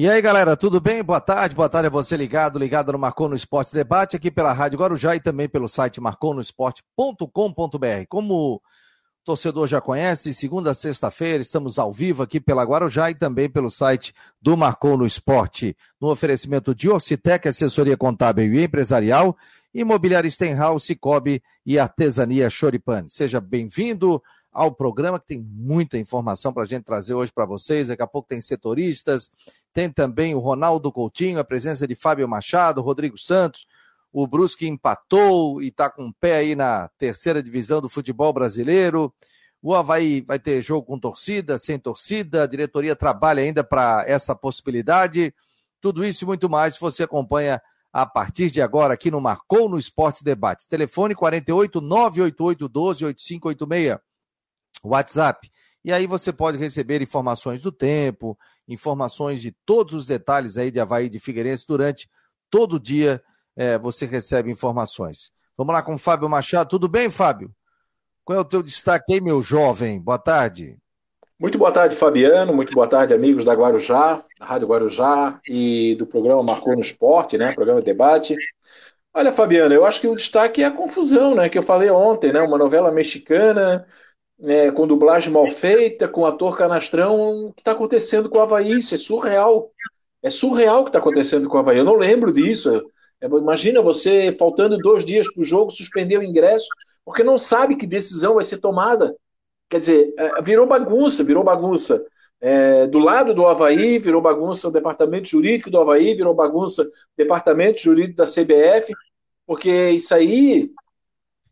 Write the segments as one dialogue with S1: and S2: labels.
S1: E aí, galera, tudo bem? Boa tarde, boa tarde a você ligado, ligado no Marcou no Esporte Debate, aqui pela Rádio Guarujá e também pelo site marconosport.com.br. Como o torcedor já conhece, segunda a sexta-feira estamos ao vivo aqui pela Guarujá e também pelo site do Marcou no Esporte, no oferecimento de Orcitec, assessoria contábil e empresarial, Imobiliária Stenhouse, Cicobi e Artesania Choripane. Seja bem-vindo ao programa que tem muita informação para a gente trazer hoje para vocês. Daqui a pouco tem setoristas, tem também o Ronaldo Coutinho, a presença de Fábio Machado, Rodrigo Santos. O Brusque empatou e está com um pé aí na terceira divisão do futebol brasileiro. O Havaí vai ter jogo com torcida, sem torcida. A diretoria trabalha ainda para essa possibilidade. Tudo isso e muito mais você acompanha a partir de agora aqui no Marcou no Esporte Debates. Telefone 48 988 12 8586. WhatsApp. E aí você pode receber informações do tempo, informações de todos os detalhes aí de Havaí de Figueirense durante todo o dia. É, você recebe informações. Vamos lá com o Fábio Machado. Tudo bem, Fábio? Qual é o teu destaque aí, meu jovem? Boa tarde.
S2: Muito boa tarde, Fabiano. Muito boa tarde, amigos da Guarujá, da Rádio Guarujá e do programa Marcou no Esporte, né? Programa de debate. Olha, Fabiano, eu acho que o destaque é a confusão, né? Que eu falei ontem, né? Uma novela mexicana é, com dublagem mal feita, com ator canastrão, o que está acontecendo com o Havaí? Isso é surreal. É surreal o que está acontecendo com o Havaí. Eu não lembro disso. É, imagina você, faltando dois dias para o jogo, suspender o ingresso, porque não sabe que decisão vai ser tomada. Quer dizer, é, virou bagunça, virou bagunça. É, do lado do Havaí, virou bagunça o departamento jurídico do Havaí, virou bagunça o departamento jurídico da CBF, porque isso aí,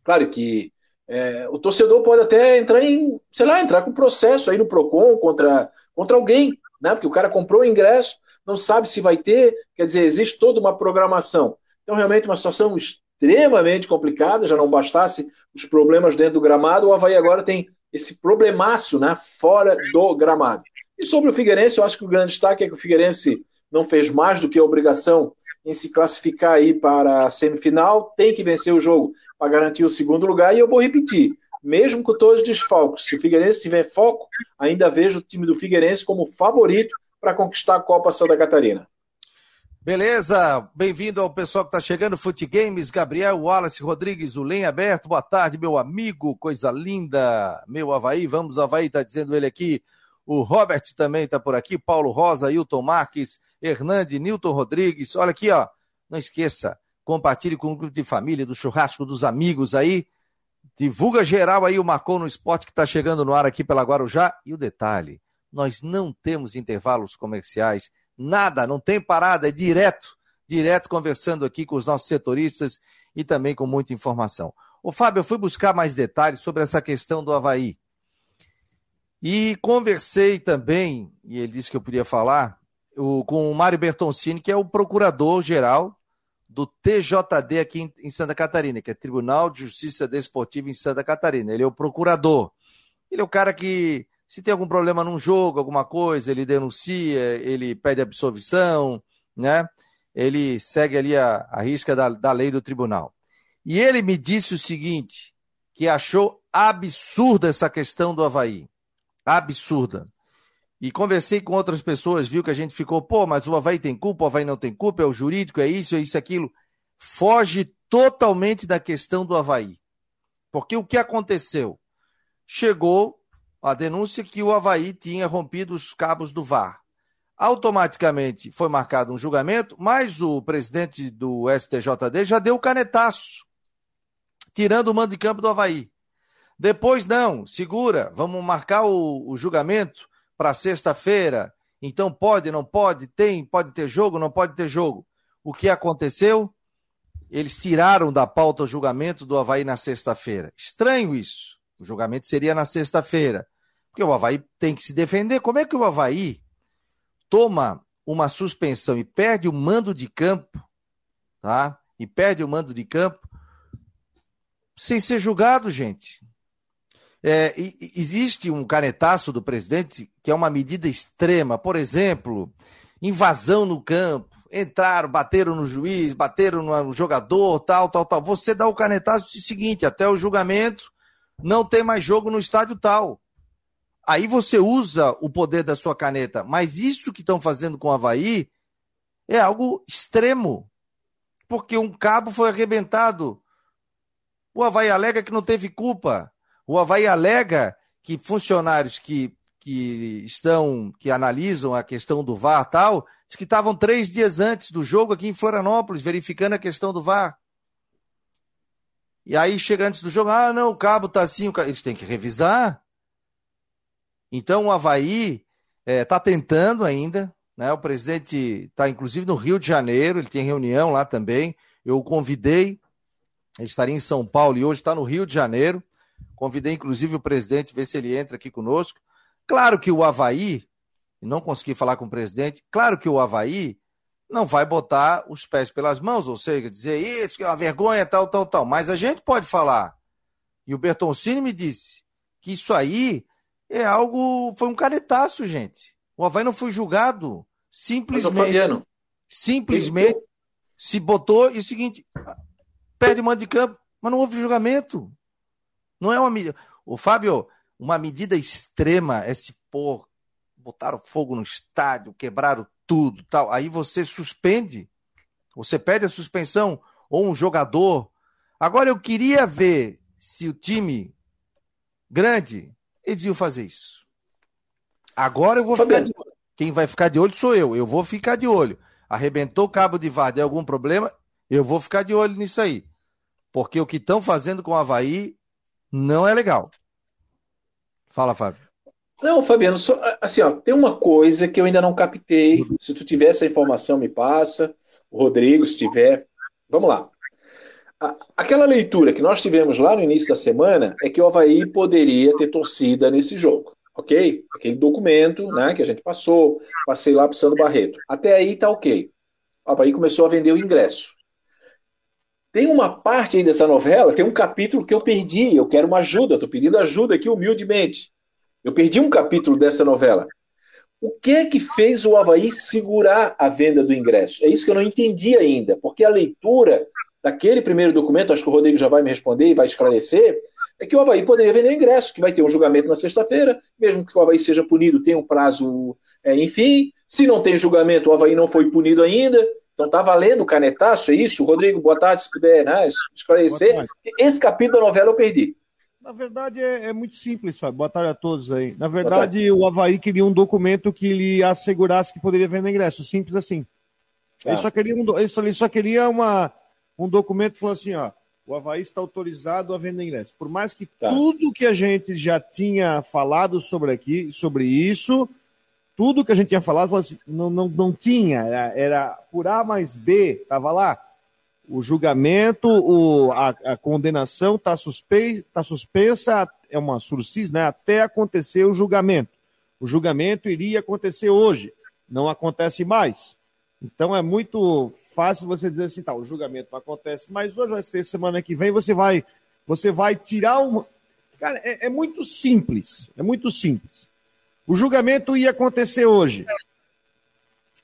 S2: claro que é, o torcedor pode até entrar em, sei lá, entrar com processo aí no PROCON contra, contra alguém, né? Porque o cara comprou o ingresso, não sabe se vai ter, quer dizer, existe toda uma programação. Então, realmente, uma situação extremamente complicada, já não bastasse os problemas dentro do gramado, o Havaí agora tem esse problemaço né, fora do gramado. E sobre o Figueirense, eu acho que o grande destaque é que o Figueirense não fez mais do que a obrigação em se classificar aí para a semifinal, tem que vencer o jogo para garantir o segundo lugar. E eu vou repetir, mesmo com todos os desfalques, se o Figueirense tiver foco, ainda vejo o time do Figueirense como favorito para conquistar a Copa Santa Catarina.
S1: Beleza, bem-vindo ao pessoal que está chegando, Fute Games, Gabriel, Wallace Rodrigues, o Lem Aberto, boa tarde, meu amigo, coisa linda, meu Havaí, vamos Havaí, está dizendo ele aqui, o Robert também está por aqui, Paulo Rosa, Hilton Marques, Hernande, Nilton Rodrigues. Olha aqui, ó. Não esqueça, compartilhe com o grupo de família, do churrasco dos amigos aí. Divulga geral aí o Marcou no Esporte que está chegando no ar aqui pela Guarujá. E o detalhe, nós não temos intervalos comerciais, nada, não tem parada, é direto, direto conversando aqui com os nossos setoristas e também com muita informação. Ô Fábio, eu fui buscar mais detalhes sobre essa questão do Havaí. E conversei também, e ele disse que eu podia falar, o, com o Mário Bertoncini, que é o procurador-geral do TJD aqui em, em, Santa Catarina, que é Tribunal de Justiça Desportiva em Santa Catarina. Ele é o procurador. Ele é o cara que, se tem algum problema num jogo, alguma coisa, ele denuncia, ele pede absolvição, né? Ele segue ali a, a risca da, da lei do tribunal. E ele me disse o seguinte, que achou absurda essa questão do Havaí. Absurda. E conversei com outras pessoas, viu que a gente ficou, pô, mas o Havaí tem culpa, o Havaí não tem culpa, é o jurídico, é isso, é isso, aquilo. Foge totalmente da questão do Havaí. Porque o que aconteceu? Chegou a denúncia que o Havaí tinha rompido os cabos do VAR. Automaticamente foi marcado um julgamento, mas o presidente do STJD já deu o canetaço, tirando o mando de campo do Havaí. Depois, não, segura, vamos marcar o, o julgamento para sexta-feira. Então pode, não pode, tem, pode ter jogo, não pode ter jogo. O que aconteceu? Eles tiraram da pauta o julgamento do Havaí na sexta-feira. Estranho isso. O julgamento seria na sexta-feira. Porque o Havaí tem que se defender. Como é que o Havaí toma uma suspensão e perde o mando de campo, tá? E perde o mando de campo sem ser julgado, gente. É, existe um canetaço do presidente que é uma medida extrema. Por exemplo, invasão no campo, entraram, bateram no juiz, bateram no jogador, tal, tal, tal. Você dá o canetaço e seguinte, até o julgamento não tem mais jogo no estádio tal. aí você usa o poder da sua caneta. Mas isso que estão fazendo com o Havaí é algo extremo. Porque um cabo foi arrebentado. O Havaí alega que não teve culpa. O Havaí alega que funcionários que, que estão, que analisam a questão do VAR tal, que estavam três dias antes do jogo aqui em Florianópolis, verificando a questão do VAR. E aí chega antes do jogo, ah, não, o cabo tá assim, cabo... eles têm que revisar. Então o Havaí está é, tá tentando ainda, né? O presidente está inclusive no Rio de Janeiro, ele tem reunião lá também. Eu o convidei, ele estaria em São Paulo e hoje está no Rio de Janeiro. Convidei inclusive o presidente, ver se ele entra aqui conosco. Claro que o Havaí, não consegui falar com o presidente, claro que o Havaí não vai botar os pés pelas mãos, ou seja, dizer isso que é uma vergonha, tal, tal, tal. Mas a gente pode falar. E o Bertoncini me disse que isso aí é algo. Foi um canetaço, gente. O Havaí não foi julgado. Simplesmente. Simplesmente se botou e o seguinte: perde mando de campo, mas não houve julgamento. Não é uma. O Fábio, uma medida extrema é se pôr, botaram fogo no estádio, quebraram tudo, tal. Aí você suspende, você pede a suspensão ou um jogador. Agora eu queria ver se o time grande eles iam fazer isso. Agora eu vou ficar de olho. Quem vai ficar de olho sou eu. Eu vou ficar de olho. Arrebentou o cabo de VAR, deu algum problema, eu vou ficar de olho nisso aí. Porque o que estão fazendo com o Havaí não é legal. Fala, Fábio.
S2: Não, Fabiano, só, assim, ó, tem uma coisa que eu ainda não captei. Se tu tiver essa informação, me passa. O Rodrigo, se tiver. Vamos lá. Aquela leitura que nós tivemos lá no início da semana é que o Havaí poderia ter torcida nesse jogo, ok? Aquele documento né, que a gente passou, passei lá para o Sandro Barreto. Até aí tá ok. O Havaí começou a vender o ingresso. Tem uma parte aí dessa novela, tem um capítulo que eu perdi, eu quero uma ajuda, estou pedindo ajuda aqui humildemente. Eu perdi um capítulo dessa novela. O que é que fez o Havaí segurar a venda do ingresso? É isso que eu não entendi ainda, porque a leitura daquele primeiro documento, acho que o Rodrigo já vai me responder e vai esclarecer, é que o Havaí poderia vender o ingresso, que vai ter um julgamento na sexta-feira, mesmo que o Havaí seja punido, tem um prazo, é, enfim. Se não tem julgamento, o Havaí não foi punido ainda, então está valendo o canetaço, é isso? Rodrigo, boa tarde, se puder né, esclarecer. Esse capítulo da novela eu perdi.
S3: Na verdade, é, é, muito simples, Fábio. Boa tarde a todos aí. Na verdade, o Havaí queria um documento que lhe assegurasse que poderia vender ingresso. Simples assim. Ele, tá. só queria um, ele, só, ele só queria uma, um documento que falou assim, ó, o Havaí está autorizado a vender ingresso. Por mais que tá. tudo que a gente já tinha falado sobre aqui, sobre isso, tudo que a gente tinha falado, assim, não, não, não tinha, era, por A mais B, estava lá o julgamento, o, a, a condenação está tá suspensa, é uma surcis, né, até acontecer o julgamento. O julgamento iria acontecer hoje, não acontece mais. Então é muito fácil você dizer assim, tá, o julgamento não acontece mais hoje, vai ser semana que vem, você vai, você vai tirar uma. Cara, é, é muito simples, é muito simples. O julgamento ia acontecer hoje.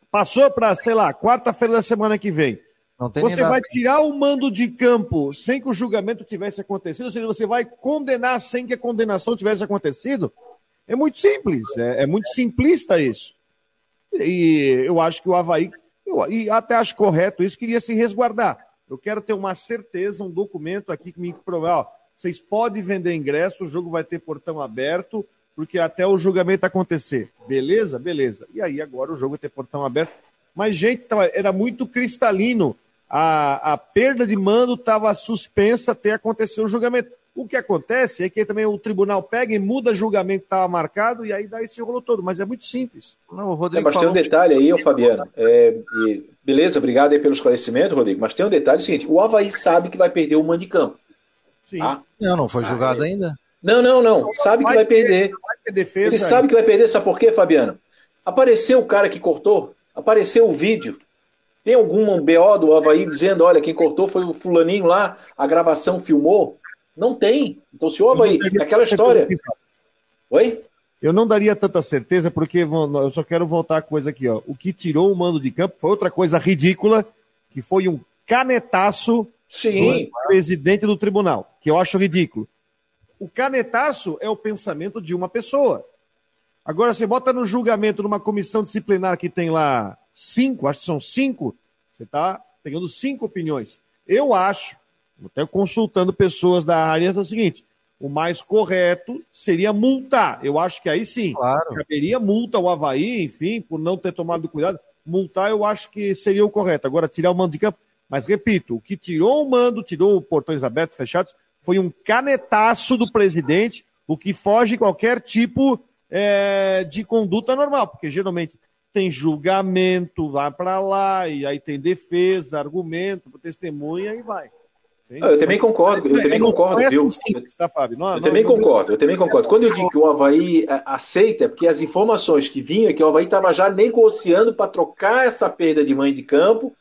S3: Passou para, sei lá, quarta-feira da semana que vem você vai tirar o mando de campo sem que o julgamento tivesse acontecido, ou seja, você vai condenar sem que a condenação tivesse acontecido? É muito simples, é, é muito simplista isso. E eu acho que o Havaí, eu, e até acho correto isso, queria se resguardar. Eu quero ter uma certeza, um documento aqui que me prove, ó, vocês podem vender ingresso, o jogo vai ter portão aberto, porque até o julgamento acontecer. Beleza? Beleza. E aí agora o jogo vai ter portão aberto. Mas, gente, era muito cristalino a, a perda de mando estava suspensa até acontecer o julgamento. O que acontece é que também o tribunal pega e muda o julgamento que estava marcado e aí dá esse rolo todo, mas é muito simples.
S2: Não, o Rodrigo é, mas falou... tem um detalhe aí, ô Fabiano. É, e, beleza, obrigado aí pelo esclarecimento, Rodrigo, mas tem um detalhe seguinte: o Havaí sabe que vai perder o mando de campo.
S1: Sim. Tá? Não, não foi julgado ah, é. ainda.
S2: Não, não, não. Sabe que vai perder. Ele sabe que vai perder, sabe por quê, Fabiano? Apareceu o cara que cortou, apareceu o vídeo, tem algum BO do Havaí dizendo, olha, quem cortou foi o fulaninho lá, a gravação filmou? Não tem. Então se o Havaí, aquela história... Oi?
S3: Eu não daria tanta certeza, porque eu só quero voltar a coisa aqui, ó. O que tirou o mando de campo foi outra coisa ridícula, que foi um canetaço
S2: Sim.
S3: do presidente do tribunal, que eu acho ridículo. O canetaço é o pensamento de uma pessoa. Agora, você bota no julgamento numa comissão disciplinar que tem lá cinco, acho que são cinco, você está pegando cinco opiniões. Eu acho, até consultando pessoas da área, é o seguinte: o mais correto seria multar. Eu acho que aí sim, claro. caberia multa ao Havaí, enfim, por não ter tomado cuidado. Multar eu acho que seria o correto. Agora, tirar o mando de campo. Mas repito, o que tirou o mando, tirou portões abertos, fechados, foi um canetaço do presidente, o que foge qualquer tipo é, de conduta normal, porque geralmente tem julgamento, vai para lá, e aí tem defesa, argumento, testemunha e vai.
S2: Eu também concordo, eu também concordo, viu? Tá, eu também concordo, eu também concordo. Quando eu digo que o Havaí é, aceita, é porque as informações que vinham é que o Havaí estava já negociando para trocar essa perda de mãe de campo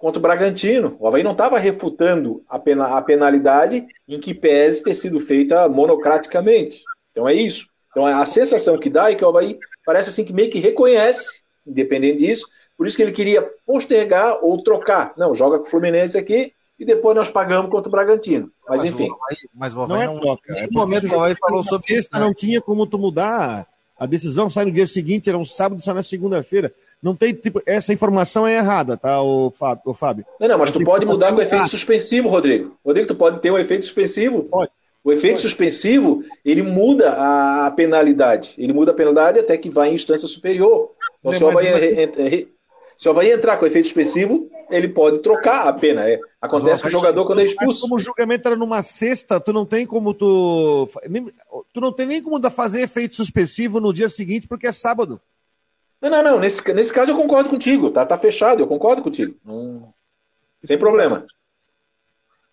S2: contra o Bragantino. O Havaí não estava refutando a, pena, a penalidade em que pese ter sido feita monocraticamente. Então é isso. Então a sensação que dá é que o Havaí parece assim que meio que reconhece, independente disso, por isso que ele queria postergar ou trocar. Não, joga com o Fluminense aqui, e depois nós pagamos contra o Bragantino. Mas, mas enfim. O Havaí,
S3: mas o Havaí não, é troca. É momento o Havaí falou sobre isso. Né? Não tinha como tu mudar. A decisão sai no dia seguinte, era um sábado, só na segunda-feira. Não tem tipo, essa informação é errada, tá, o Fábio?
S2: Não, não, mas essa tu pode mudar com efeito suspensivo, Rodrigo. Rodrigo, tu pode ter um efeito suspensivo. Pode. O efeito pode. suspensivo, ele muda a penalidade. Ele muda a penalidade até que vai em instância superior. Então, se o Havaí se o Havaí entrar com efeito expressivo, ele pode trocar a pena. É. Acontece com o jogador quando é expulso.
S3: Como o julgamento era numa sexta, tu não tem como tu. Tu não tem nem como fazer efeito suspensivo no dia seguinte, porque é sábado.
S2: Não, não, não. Nesse, nesse caso eu concordo contigo. Tá, tá fechado, eu concordo contigo. Sem problema.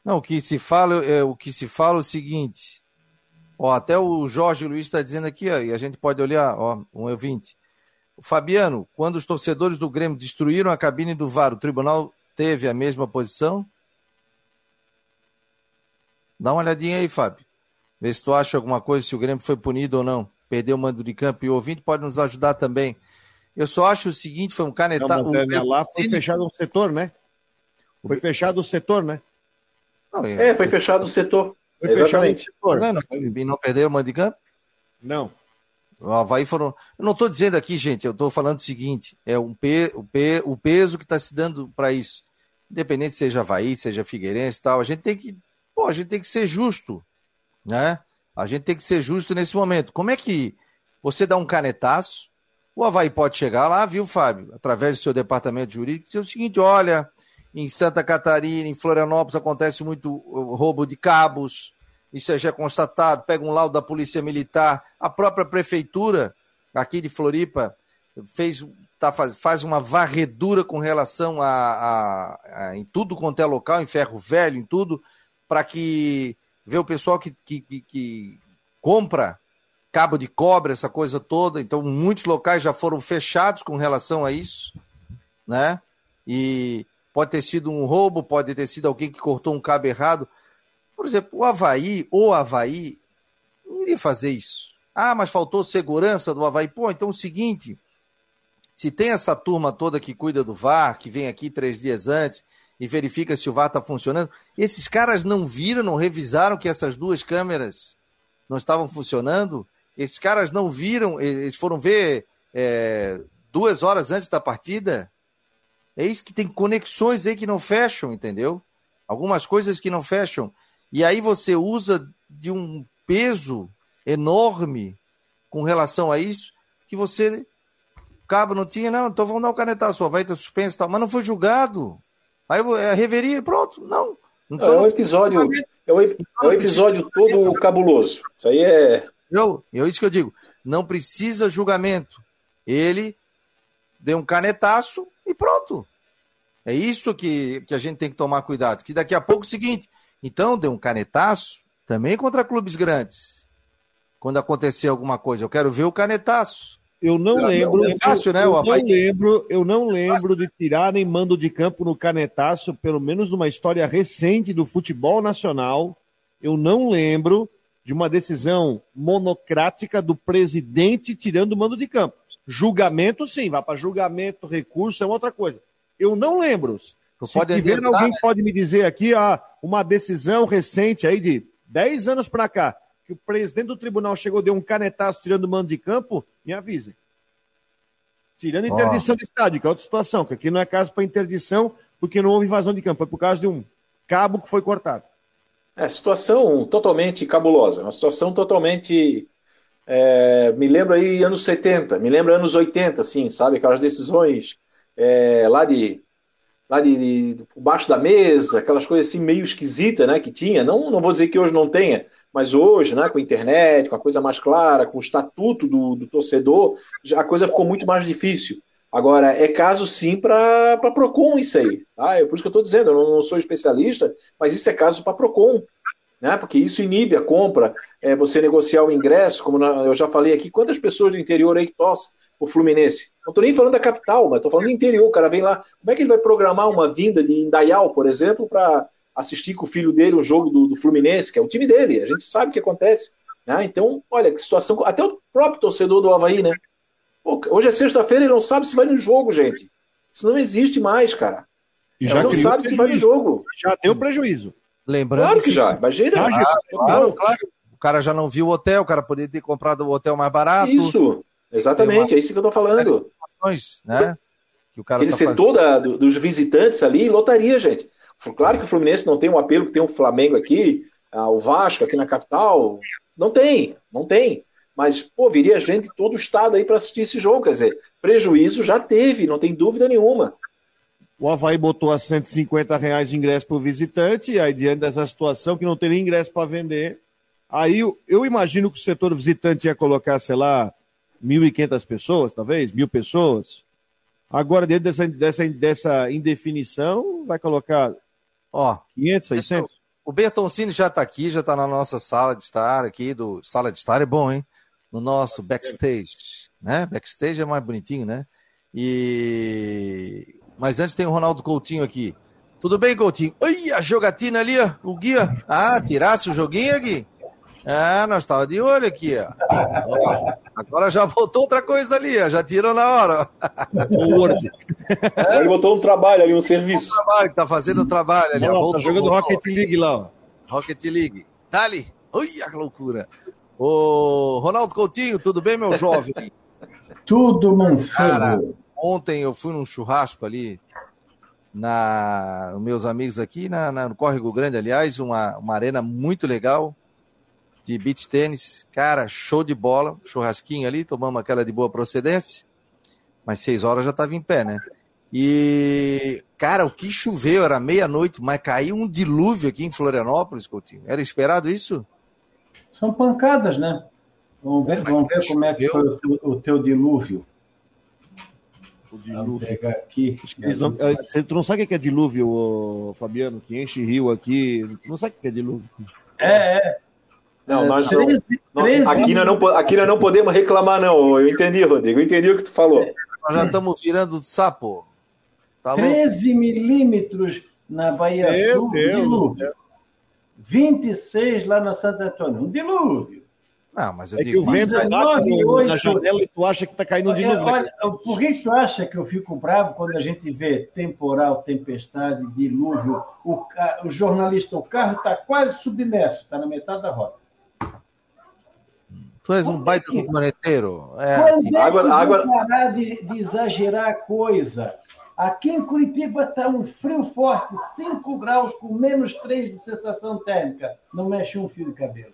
S1: Não, o que se fala é o que se fala é o seguinte. Ó, até o Jorge Luiz está dizendo aqui, ó, e a gente pode olhar, ó, um ouvinte. Fabiano, quando os torcedores do Grêmio destruíram a cabine do VAR, o tribunal teve a mesma posição? Dá uma olhadinha aí, Fábio. Vê se tu acha alguma coisa, se o Grêmio foi punido ou não. Perdeu o mando de campo e o ouvinte pode nos ajudar também. Eu só acho o seguinte, foi um canetado...
S3: Não, é, lá foi fechado o setor, né? Foi fechado o setor, né?
S2: Não, é... é, foi fechado o setor. Foi Exatamente.
S1: fechado o setor. Não, não, não perdeu o mando de campo?
S3: Não.
S1: O Havaí foram. Eu não estou dizendo aqui, gente, eu estou falando o seguinte: é um pe... o, pe... o peso que está se dando para isso. Independente seja Havaí, seja Figueirense tal, a gente tem que. Pô, a gente tem que ser justo. Né? A gente tem que ser justo nesse momento. Como é que você dá um canetaço? O Havaí pode chegar lá, viu, Fábio, através do seu departamento jurídico, dizer o seguinte: olha, em Santa Catarina, em Florianópolis acontece muito roubo de cabos, isso já é constatado, pega um laudo da Polícia Militar, a própria prefeitura aqui de Floripa fez, tá, faz, faz uma varredura com relação a, a, a, em tudo quanto é local, em ferro velho, em tudo, para que vê o pessoal que, que, que, que compra cabo de cobre, essa coisa toda. Então, muitos locais já foram fechados com relação a isso, né? E pode ter sido um roubo, pode ter sido alguém que cortou um cabo errado. Por exemplo, o Havaí, o Havaí, não iria fazer isso. Ah, mas faltou segurança do Havaí. Pô, então é o seguinte: se tem essa turma toda que cuida do VAR, que vem aqui três dias antes e verifica se o VAR está funcionando, esses caras não viram, não revisaram que essas duas câmeras não estavam funcionando? Esses caras não viram, eles foram ver é, duas horas antes da partida? É isso que tem conexões aí que não fecham, entendeu? Algumas coisas que não fecham. E aí você usa de um peso enorme com relação a isso, que você. Cabo não tinha, não, então vamos dar o canetaço, vai ter suspenso e tal, mas não foi julgado. Aí é reveria, pronto, não.
S2: Então, é um episódio, é um, é um episódio todo cabuloso. Isso aí é.
S1: Eu, eu isso que eu digo. Não precisa julgamento. Ele deu um canetaço e pronto. É isso que, que a gente tem que tomar cuidado. Que daqui a pouco é o seguinte: então, deu um canetaço também contra clubes grandes. Quando acontecer alguma coisa, eu quero ver o canetaço.
S3: Eu não lembro. É fácil, né? Eu, eu não lembro, eu não lembro de tirarem mando de campo no canetaço, pelo menos numa história recente do futebol nacional. Eu não lembro de uma decisão monocrática do presidente tirando o mando de campo. Julgamento, sim, vai para julgamento, recurso é outra coisa. Eu não lembro. Tu Se tiver alguém né? pode me dizer aqui ah, uma decisão recente aí de 10 anos para cá, que o presidente do tribunal chegou, deu um canetaço tirando o mando de campo, me avisem. Tirando interdição oh. de estádio, que é outra situação, que aqui não é caso para interdição, porque não houve invasão de campo, é por causa de um cabo que foi cortado.
S2: É, situação totalmente cabulosa, uma situação totalmente. É, me lembra aí anos 70, me lembra anos 80, assim, sabe? Aquelas decisões é, lá de. Lá de, de, baixo da mesa, aquelas coisas assim meio esquisitas, né, que tinha. Não, não vou dizer que hoje não tenha, mas hoje, né, com a internet, com a coisa mais clara, com o estatuto do, do torcedor, a coisa ficou muito mais difícil. Agora, é caso sim para PROCON isso aí. Tá? É por isso que eu estou dizendo, eu não, não, sou especialista, mas isso é caso para PROCON. Né? Porque isso inibe a compra, é, você negociar o ingresso, como na, eu já falei aqui, quantas pessoas do interior aí que torcem o Fluminense? Não estou nem falando da capital, mas estou falando do interior, o cara vem lá. Como é que ele vai programar uma vinda de Indaial, por exemplo, para assistir com o filho dele um jogo do, do, Fluminense, que é o time dele, a gente sabe o que acontece. Né? Então, olha, que situação. Até o próprio torcedor do Havaí, né? Pô, hoje é sexta-feira e não sabe se vai no jogo, gente. Isso não existe mais, cara.
S3: E já
S2: não sabe se vai no jogo.
S3: Já deu prejuízo.
S1: Lembrando
S2: claro que, que já, imagina.
S1: Já, ah, claro, claro. O cara já não viu o hotel, o cara poderia ter comprado o hotel mais barato.
S2: Isso, exatamente, uma... é isso que eu tô falando.
S1: Né?
S2: Que o cara Aquele tá setor da, do, dos visitantes ali, lotaria, gente. Claro que o Fluminense não tem um apelo que tem o Flamengo aqui, ah, o Vasco aqui na capital. Não tem, não tem. Mas, pô, viria gente de todo o estado aí para assistir esse jogo. Quer dizer, prejuízo já teve, não tem dúvida nenhuma.
S3: O Havaí botou a 150 reais de ingresso para o visitante, e aí, diante dessa situação, que não teria ingresso para vender, aí eu, eu, imagino que o setor visitante ia colocar, sei lá, 1.500 pessoas, talvez, mil pessoas. Agora, dentro dessa, dessa, dessa indefinição, vai colocar ó, 500, 600?
S1: O Bertoncini já está aqui, já está na nossa sala de estar aqui, do sala de estar é bom, hein? No nosso backstage, né? Backstage é mais bonitinho, né? E mas antes tem o Ronaldo Coutinho aqui. Tudo bem, Coutinho? Oi, a jogatina ali, ó, o guia. Ah, tirasse o joguinho aqui? Ah, nós estava de olho aqui, ó. Agora já botou outra coisa ali, ó. já tirou na hora.
S2: O Word. É. Ele botou um trabalho ali, um serviço. Um
S1: trabalho, tá fazendo o um trabalho ali.
S3: Ó, tá jogando voltou. Rocket League lá, ó.
S1: Rocket League. Dali. Ui, a loucura. Ô, Ronaldo Coutinho, tudo bem, meu jovem?
S4: tudo, Mancebo.
S1: ontem eu fui num churrasco ali, na meus amigos aqui, na, na, no Córrego Grande, aliás, uma, uma arena muito legal de beach tênis. Cara, show de bola, churrasquinho ali, tomamos aquela de boa procedência, mas seis horas já estava em pé, né? E, cara, o que choveu, era meia-noite, mas caiu um dilúvio aqui em Florianópolis, Coutinho. Era esperado isso?
S4: São pancadas, né? Vamos ver, vamos ver como é que foi o teu, o teu dilúvio.
S3: O dilúvio. Pegar aqui. Não, você não sabe o que é dilúvio, Fabiano? Que enche rio aqui. Você não sabe o que é dilúvio?
S4: É, é.
S2: Não, nós 13, não, 13... Aqui, nós não. Aqui nós não podemos reclamar, não. Eu entendi, Rodrigo. Eu entendi o que tu falou.
S1: Nós já estamos virando sapo.
S4: Tá 13 milímetros na Bahia Meu Sul. Deus, Deus. 26 lá na Santo Antônio. Um dilúvio.
S3: Não, mas eu é digo, que o vento bate na janela e tu acha que está caindo um dilúvio. Olha,
S4: por que tu acha que eu fico bravo quando a gente vê temporal, tempestade, dilúvio? O, o jornalista, o carro está quase submerso, está na metade da rota.
S1: Tu és um baita do planeteiro.
S4: É. Quando é água, água... parar de, de exagerar a coisa? Aqui em Curitiba está um frio forte, 5 graus com menos 3 de sensação térmica. Não mexe um fio de cabelo.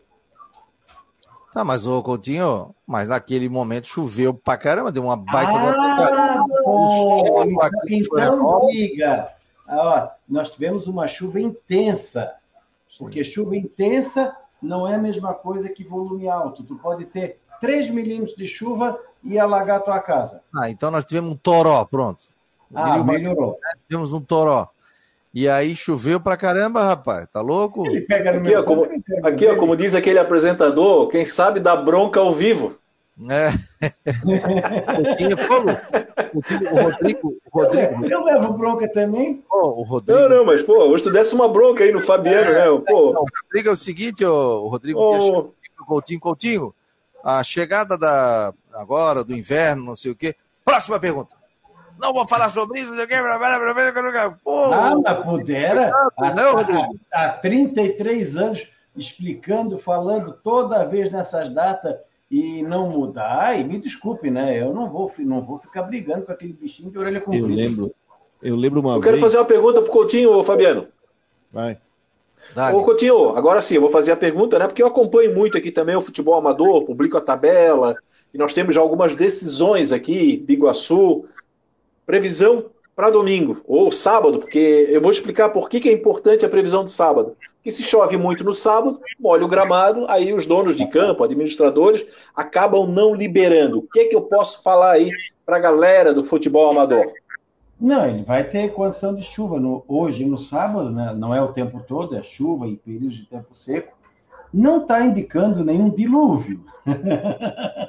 S1: Tá, mas o Coutinho, mas naquele momento choveu pra caramba, deu uma baita
S4: ah, bom, então, então diga. Ah, ó, nós tivemos uma chuva intensa. Sim. Porque chuva intensa não é a mesma coisa que volume alto. Tu pode ter 3 milímetros de chuva e alagar tua casa.
S1: Ah, então nós tivemos um toró, pronto.
S4: Ah, melhorou.
S1: Tivemos um toró. E aí choveu pra caramba, rapaz. Tá louco?
S2: Ele pega no aqui, meu... ó, como, aqui ó, como diz aquele apresentador, quem sabe dá bronca ao vivo.
S1: É. o, o, Rodrigo, o Rodrigo.
S4: Eu levo bronca também.
S2: Oh, o Rodrigo. Não, não, mas, pô, hoje tu desse uma bronca aí no Fabiano, é, né? Pô. Não,
S1: o Rodrigo é o seguinte, o Rodrigo, oh. Coutinho, Coutinho, a chegada da agora do inverno, não sei o quê. Próxima pergunta não vou falar sobre isso, não
S4: Pô, Nada, pudera. Há, há, há 33 anos explicando, falando toda vez nessas datas e não mudar, e me desculpe, né? Eu não vou, não vou ficar brigando com aquele bichinho de orelha comprida.
S3: Eu lembro, eu lembro uma
S2: eu
S3: vez...
S2: quero fazer uma pergunta pro Coutinho, Fabiano.
S3: Vai.
S2: Dale. Ô, Coutinho, agora sim, eu vou fazer a pergunta, né? Porque eu acompanho muito aqui também o futebol amador, publico a tabela, e nós temos já algumas decisões aqui, Biguaçu. Previsão para domingo ou sábado, porque eu vou explicar por que, que é importante a previsão de sábado. Porque se chove muito no sábado, molha o gramado, aí os donos de campo, administradores, acabam não liberando. O que, é que eu posso falar aí para a galera do futebol amador?
S4: Não, ele vai ter condição de chuva no, hoje no sábado, né? não é o tempo todo, é chuva e períodos de tempo seco. Não está indicando nenhum dilúvio.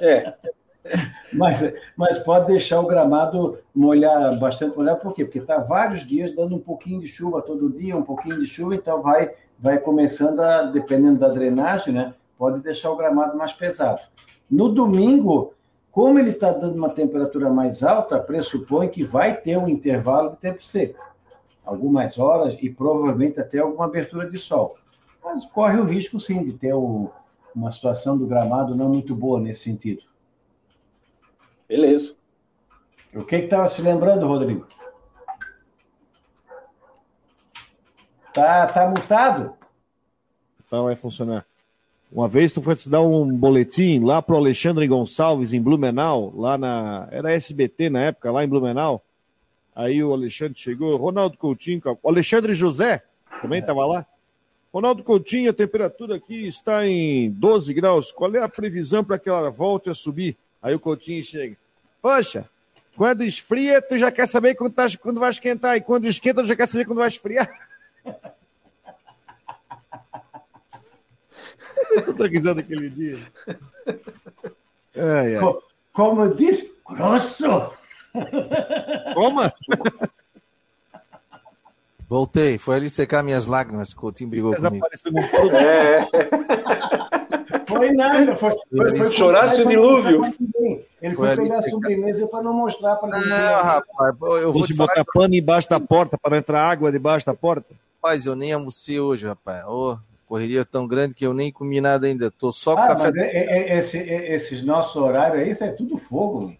S4: É. mas, mas pode deixar o gramado molhar, bastante molhado, por quê? Porque está vários dias dando um pouquinho de chuva todo dia, um pouquinho de chuva, então vai, vai começando a, dependendo da drenagem, né? Pode deixar o gramado mais pesado. No domingo, como ele está dando uma temperatura mais alta, pressupõe que vai ter um intervalo de tempo seco. Algumas horas e provavelmente até alguma abertura de sol. Mas corre o risco, sim, de ter o, uma situação do gramado não muito boa nesse sentido.
S2: Beleza.
S4: O que estava se lembrando, Rodrigo? Tá, tá mutado?
S3: Então vai funcionar. Uma vez tu foi dar um boletim lá pro Alexandre Gonçalves em Blumenau, lá na. Era SBT na época, lá em Blumenau. Aí o Alexandre chegou, Ronaldo Coutinho, o Alexandre José também estava é. lá. Ronaldo Coutinho, a temperatura aqui está em 12 graus. Qual é a previsão para que ela volte a subir? Aí o Coutinho chega. Poxa, quando esfria, tu já quer saber quando, tá, quando vai esquentar. E quando esquenta, tu já quer saber quando vai esfriar. Eu tô risando aquele dia.
S4: Ai, ai. Como diz, grosso.
S3: Como?
S1: Voltei, foi ali secar minhas lágrimas, o Coutinho brigou comigo.
S2: É.
S4: Foi nada, foi. foi,
S2: foi Chorasse o dilúvio.
S4: Ele foi, foi pegar a sobremesa para não mostrar para
S3: ele. Não, rapaz, eu vou te botar falar... pano embaixo da porta para entrar água debaixo da porta.
S1: Rapaz, eu nem almocei hoje, rapaz. Oh, correria tão grande que eu nem comi nada ainda. Tô só com
S4: ah,
S1: café.
S4: Mas é, é, é, esse, é, esses nossos horários aí, isso é tudo fogo.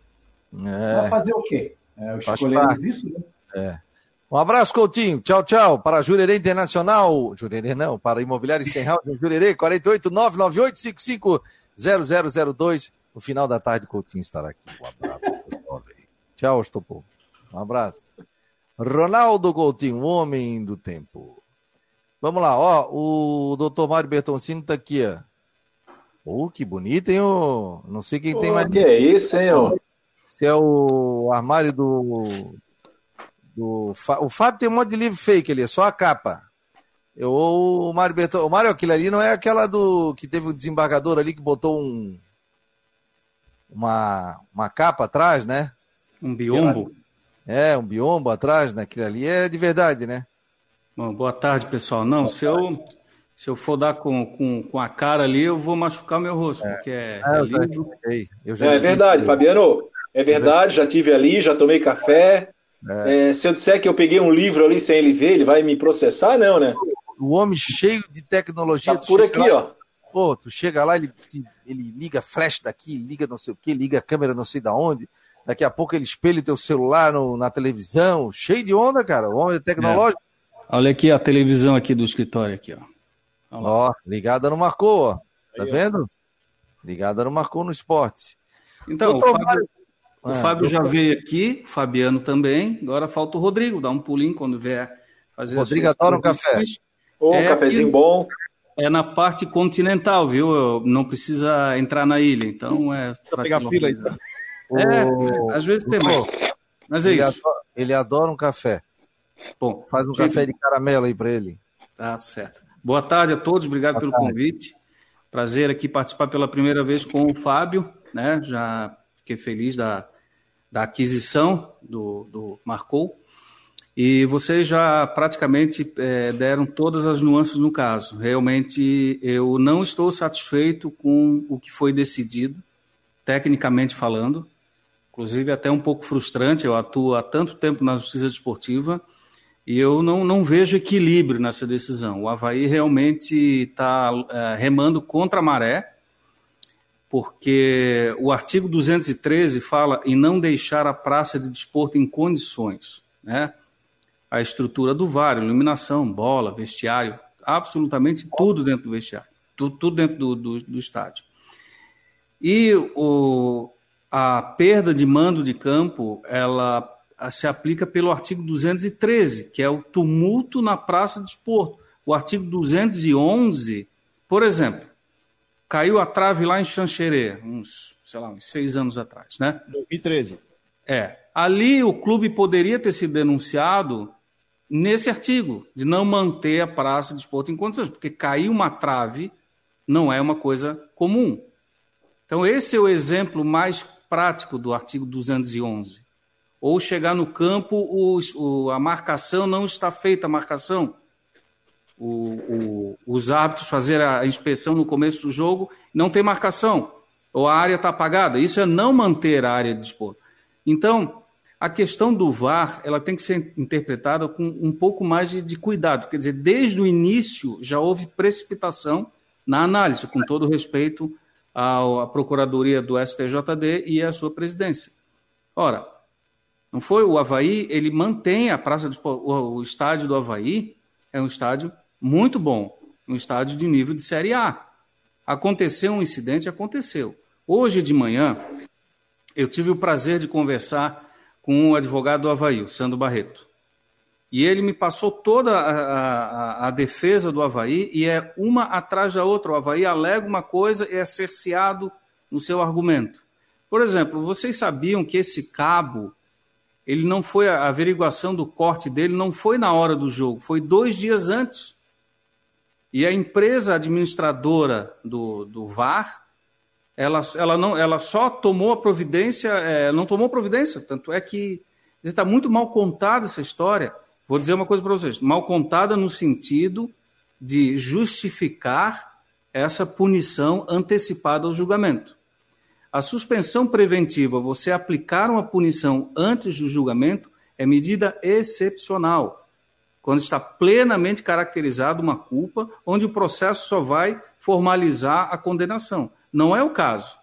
S4: É. Vai fazer o quê? É, escolhemos isso, né?
S1: É. Um abraço, Coutinho. Tchau, tchau. Para Jurerê Internacional. Jurerê não, para a Imobiliária Stenhouse, Jurerê, 48998550002. No final da tarde, Coutinho estará aqui. Um abraço. tchau, Estopou. Um abraço. Ronaldo Coutinho, homem do tempo. Vamos lá, ó. O doutor Mário Bertoncini está aqui, ó. Oh, que bonito, hein? Oh. Não sei quem oh, tem mais.
S2: Que é isso, hein? Oh.
S1: Se é o armário do do, o Fábio tem um monte de livro fake ali, é só a capa. Eu, o Mário Bertão, o Mário, aquilo ali não é aquela do que teve um desembargador ali que botou um uma, uma capa atrás, né?
S5: Um biombo.
S1: É, um biombo atrás, né? Aquilo ali é de verdade, né?
S5: Bom, boa tarde, pessoal. Não, boa se tarde. eu se eu for dar com, com, com a cara ali, eu vou machucar meu rosto, é. porque é, é, lindo.
S2: Eu já é, é verdade, Fabiano. É verdade, já tive ali, já tomei café. É. É, se eu disser que eu peguei um livro ali sem ele ver, ele vai me processar, não, né?
S1: O homem cheio de tecnologia.
S2: Tá por aqui, lá, ó.
S1: Pô, tu chega lá, ele, ele liga flash daqui, liga não sei o que, liga a câmera não sei da onde. Daqui a pouco ele espelha o teu celular no, na televisão, cheio de onda, cara. O homem é tecnológico.
S5: É. Olha aqui a televisão aqui do escritório aqui, ó.
S1: Ó, ligada não marcou, ó. Tá Aí, vendo? Ligada não marcou no esporte.
S5: Então, Doutor, o Fábio, o ah, Fábio já veio aqui, o Fabiano também. Agora falta o Rodrigo, dá um pulinho quando vier fazer
S1: Rodrigo adora um café.
S2: Ô, um é cafezinho bom.
S5: É na parte continental, viu? Não precisa entrar na ilha, então é.
S3: Precisa pegar fila aí, tá?
S5: É, o... às vezes tem, mas, mas é
S1: ele
S5: isso.
S1: Adora, ele adora um café. Bom, faz um gente... café de caramelo aí para ele.
S5: Tá certo. Boa tarde a todos, obrigado Boa pelo tarde. convite. Prazer aqui participar pela primeira vez com o Fábio, né? Já fiquei feliz da, da aquisição do, do Marcou. E vocês já praticamente é, deram todas as nuances no caso. Realmente, eu não estou satisfeito com o que foi decidido, tecnicamente falando. Inclusive, até um pouco frustrante. Eu atuo há tanto tempo na justiça desportiva e eu não, não vejo equilíbrio nessa decisão. O Havaí realmente está é, remando contra a maré porque o artigo 213 fala em não deixar a praça de desporto em condições, né? A estrutura do VAR, iluminação, bola, vestiário, absolutamente tudo dentro do vestiário, tudo, tudo dentro do, do, do estádio. E o, a perda de mando de campo, ela se aplica pelo artigo 213, que é o tumulto na praça de desporto. O artigo 211, por exemplo, caiu a trave lá em Xanxerê, uns, sei lá, uns seis anos atrás, né?
S3: 2013.
S5: É. Ali o clube poderia ter sido denunciado nesse artigo, de não manter a praça de desporto em condições, porque cair uma trave não é uma coisa comum. Então, esse é o exemplo mais prático do artigo 211. Ou chegar no campo, o, o, a marcação não está feita, a marcação. O, os árbitros fazer a inspeção no começo do jogo, não tem marcação, ou a área está apagada. Isso é não manter a área de desporto. Então, a questão do VAR ela tem que ser interpretada com um pouco mais de, de cuidado. Quer dizer, desde o início já houve precipitação na análise, com todo respeito à Procuradoria do STJD e à sua presidência. Ora, não foi o Havaí, ele mantém a Praça do o, o estádio do Havaí é um estádio muito bom, um estádio de nível de Série A. Aconteceu um incidente, aconteceu. Hoje de manhã, eu tive o prazer de conversar com o advogado do Havaí, o Sandro Barreto. E ele me passou toda a, a, a, defesa do Havaí e é uma atrás da outra. O Havaí alega uma coisa e é cerceado no seu argumento. Por exemplo, vocês sabiam que esse cabo, ele não foi, a averiguação do corte dele não foi na hora do jogo, foi dois dias antes. E a empresa administradora do, do VAR ela, ela, não, ela só tomou a providência, é, não tomou providência, tanto é que está muito mal contada essa história. Vou dizer uma coisa para vocês: mal contada no sentido de justificar essa punição antecipada ao julgamento. A suspensão preventiva, você aplicar uma punição antes do julgamento, é medida excepcional, quando está plenamente caracterizada uma culpa, onde o processo só vai formalizar a condenação. Não é o caso.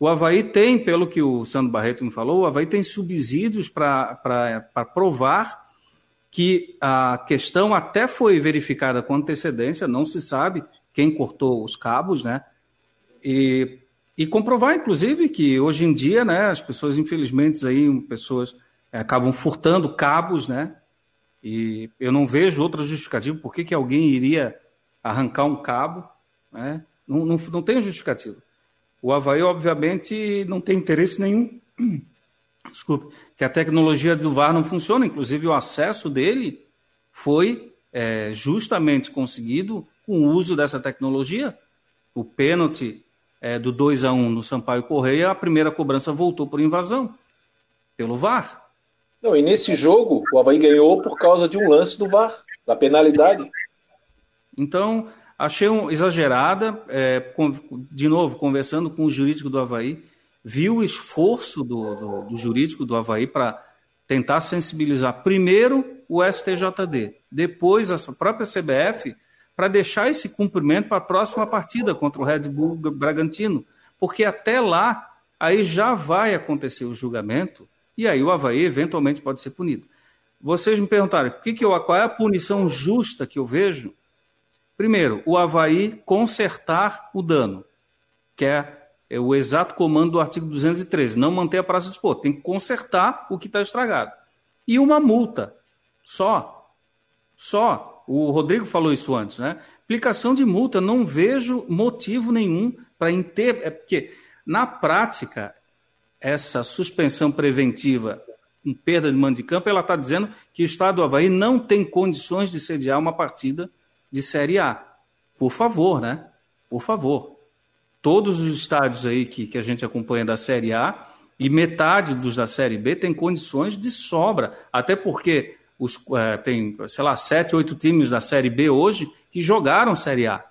S5: O Havaí tem, pelo que o Sandro Barreto me falou, o Havaí tem subsídios para provar que a questão até foi verificada com antecedência, não se sabe quem cortou os cabos, né? E, e comprovar, inclusive, que hoje em dia, né, as pessoas, infelizmente, aí, pessoas é, acabam furtando cabos, né? E eu não vejo outra justificativa por que, que alguém iria arrancar um cabo, né? Não, não, não tem justificativo. O Havaí, obviamente, não tem interesse nenhum. Desculpe, que a tecnologia do VAR não funciona. Inclusive, o acesso dele foi é, justamente conseguido com o uso dessa tecnologia. O pênalti é, do 2 a 1 no Sampaio Correia, a primeira cobrança voltou por invasão, pelo VAR.
S2: Não, e nesse jogo, o Havaí ganhou por causa de um lance do VAR, da penalidade.
S5: Então, Achei um, exagerada, é, com, de novo, conversando com o jurídico do Havaí, vi o esforço do, do, do jurídico do Havaí para tentar sensibilizar primeiro o STJD, depois a própria CBF, para deixar esse cumprimento para a próxima partida contra o Red Bull Bragantino, porque até lá aí já vai acontecer o julgamento e aí o Havaí eventualmente pode ser punido. Vocês me perguntaram que que eu, qual é a punição justa que eu vejo? Primeiro, o Havaí consertar o dano, que é, é o exato comando do artigo 213, não manter a praça de tem que consertar o que está estragado. E uma multa, só. Só. O Rodrigo falou isso antes, né? Aplicação de multa, não vejo motivo nenhum para inter... É porque, na prática, essa suspensão preventiva com perda de mando de campo, ela está dizendo que o Estado do Havaí não tem condições de sediar uma partida de Série A. Por favor, né? Por favor. Todos os estádios aí que, que a gente acompanha da Série A e metade dos da Série B tem condições de sobra. Até porque os, é, tem, sei lá, sete, oito times da Série B hoje que jogaram Série A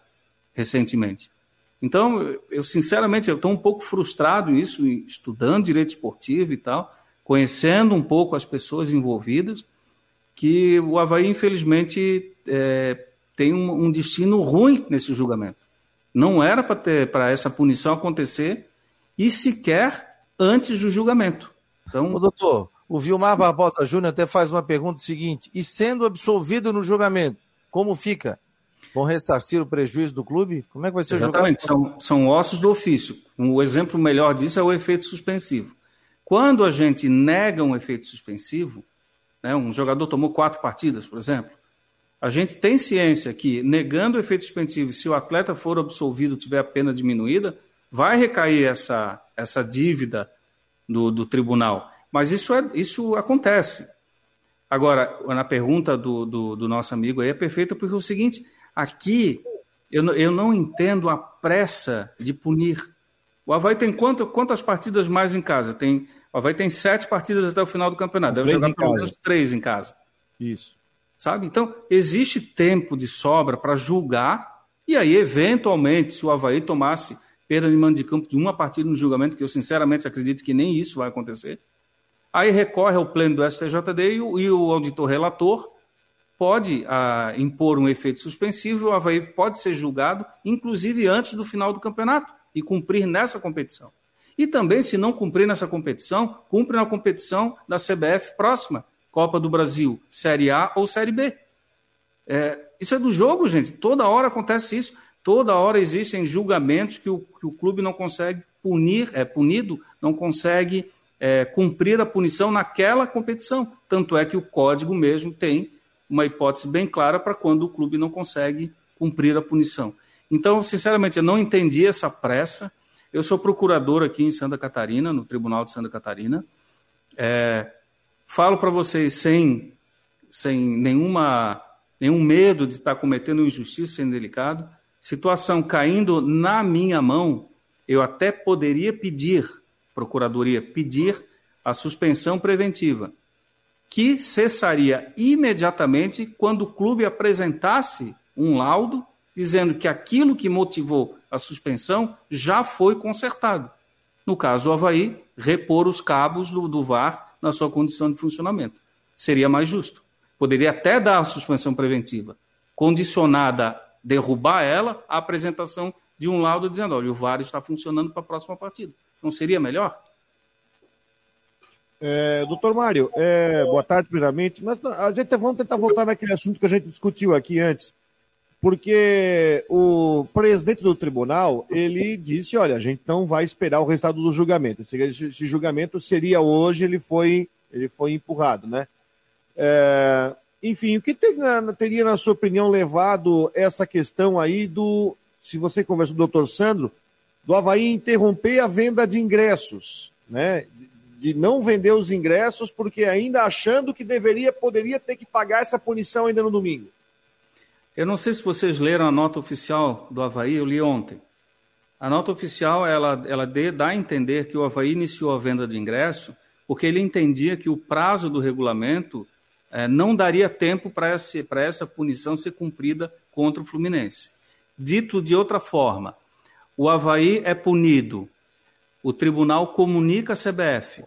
S5: recentemente. Então, eu sinceramente, eu estou um pouco frustrado nisso, estudando direito esportivo e tal, conhecendo um pouco as pessoas envolvidas, que o Havaí, infelizmente, é, tem um, um destino ruim nesse julgamento. Não era para ter para essa punição acontecer e sequer antes do julgamento.
S1: Então, Ô, doutor, o Vilmar Barbosa Júnior até faz uma pergunta seguinte: e sendo absolvido no julgamento, como fica? Vão ressarcir o prejuízo do clube? Como é que vai ser
S5: Exatamente, julgado? São, são ossos do ofício. O exemplo melhor disso é o efeito suspensivo. Quando a gente nega um efeito suspensivo, né, um jogador tomou quatro partidas, por exemplo, a gente tem ciência que, negando o efeito suspensivo, se o atleta for absolvido, tiver a pena diminuída, vai recair essa, essa dívida do, do tribunal. Mas isso, é, isso acontece. Agora, na pergunta do, do, do, nosso amigo aí é perfeita, porque é o seguinte: aqui eu, eu não entendo a pressa de punir. O Havaí tem quanto, quantas partidas mais em casa? Tem, o Havaí tem sete partidas até o final do campeonato. Deve jogar pelo menos três em casa.
S3: Isso.
S5: Sabe? Então, existe tempo de sobra para julgar, e aí, eventualmente, se o Havaí tomasse perda de mando de campo de uma partida no julgamento, que eu sinceramente acredito que nem isso vai acontecer, Aí recorre ao pleno do STJD e o, e o auditor relator pode ah, impor um efeito suspensivo, o Havaí pode ser julgado, inclusive antes do final do campeonato, e cumprir nessa competição. E também, se não cumprir nessa competição, cumpre na competição da CBF próxima, Copa do Brasil, Série A ou Série B. É, isso é do jogo, gente. Toda hora acontece isso. Toda hora existem julgamentos que o, que o clube não consegue punir, é punido, não consegue é, cumprir a punição naquela competição. Tanto é que o código mesmo tem uma hipótese bem clara para quando o clube não consegue cumprir a punição. Então, sinceramente, eu não entendi essa pressa. Eu sou procurador aqui em Santa Catarina, no Tribunal de Santa Catarina. É, falo para vocês sem, sem nenhuma, nenhum medo de estar cometendo injustiça, sendo delicado. Situação caindo na minha mão, eu até poderia pedir Procuradoria pedir a suspensão preventiva, que cessaria imediatamente quando o clube apresentasse um laudo dizendo que aquilo que motivou a suspensão já foi consertado. No caso do Havaí, repor os cabos do, do VAR na sua condição de funcionamento. Seria mais justo. Poderia até dar a suspensão preventiva, condicionada a derrubar ela a apresentação de um laudo dizendo: olha, o VAR está funcionando para a próxima partida. Não seria melhor?
S3: É, doutor Mário, é, boa tarde, primeiramente. Mas a gente vamos tentar voltar naquele assunto que a gente discutiu aqui antes. Porque o presidente do tribunal, ele disse, olha, a gente não vai esperar o resultado do julgamento. Esse, esse julgamento seria hoje, ele foi, ele foi empurrado, né? É, enfim, o que tem, teria, na sua opinião, levado essa questão aí do, se você conversa com o doutor Sandro, do Havaí interromper a venda de ingressos, né? De não vender os ingressos porque ainda achando que deveria, poderia ter que pagar essa punição ainda no domingo.
S5: Eu não sei se vocês leram a nota oficial do Havaí, eu li ontem. A nota oficial, ela, ela dá a entender que o Havaí iniciou a venda de ingresso porque ele entendia que o prazo do regulamento eh, não daria tempo para essa punição ser cumprida contra o Fluminense. Dito de outra forma, o Havaí é punido, o tribunal comunica a CBF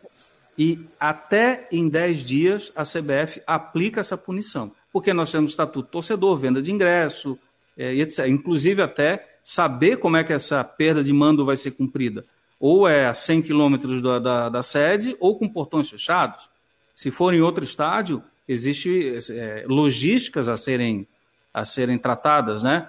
S5: e até em 10 dias a CBF aplica essa punição. Porque nós temos estatuto torcedor, venda de ingresso, é, etc. Inclusive até saber como é que essa perda de mando vai ser cumprida. Ou é a 100 quilômetros da, da, da, sede ou com portões fechados. Se for em outro estádio, existe é, logísticas a serem, a serem tratadas, né?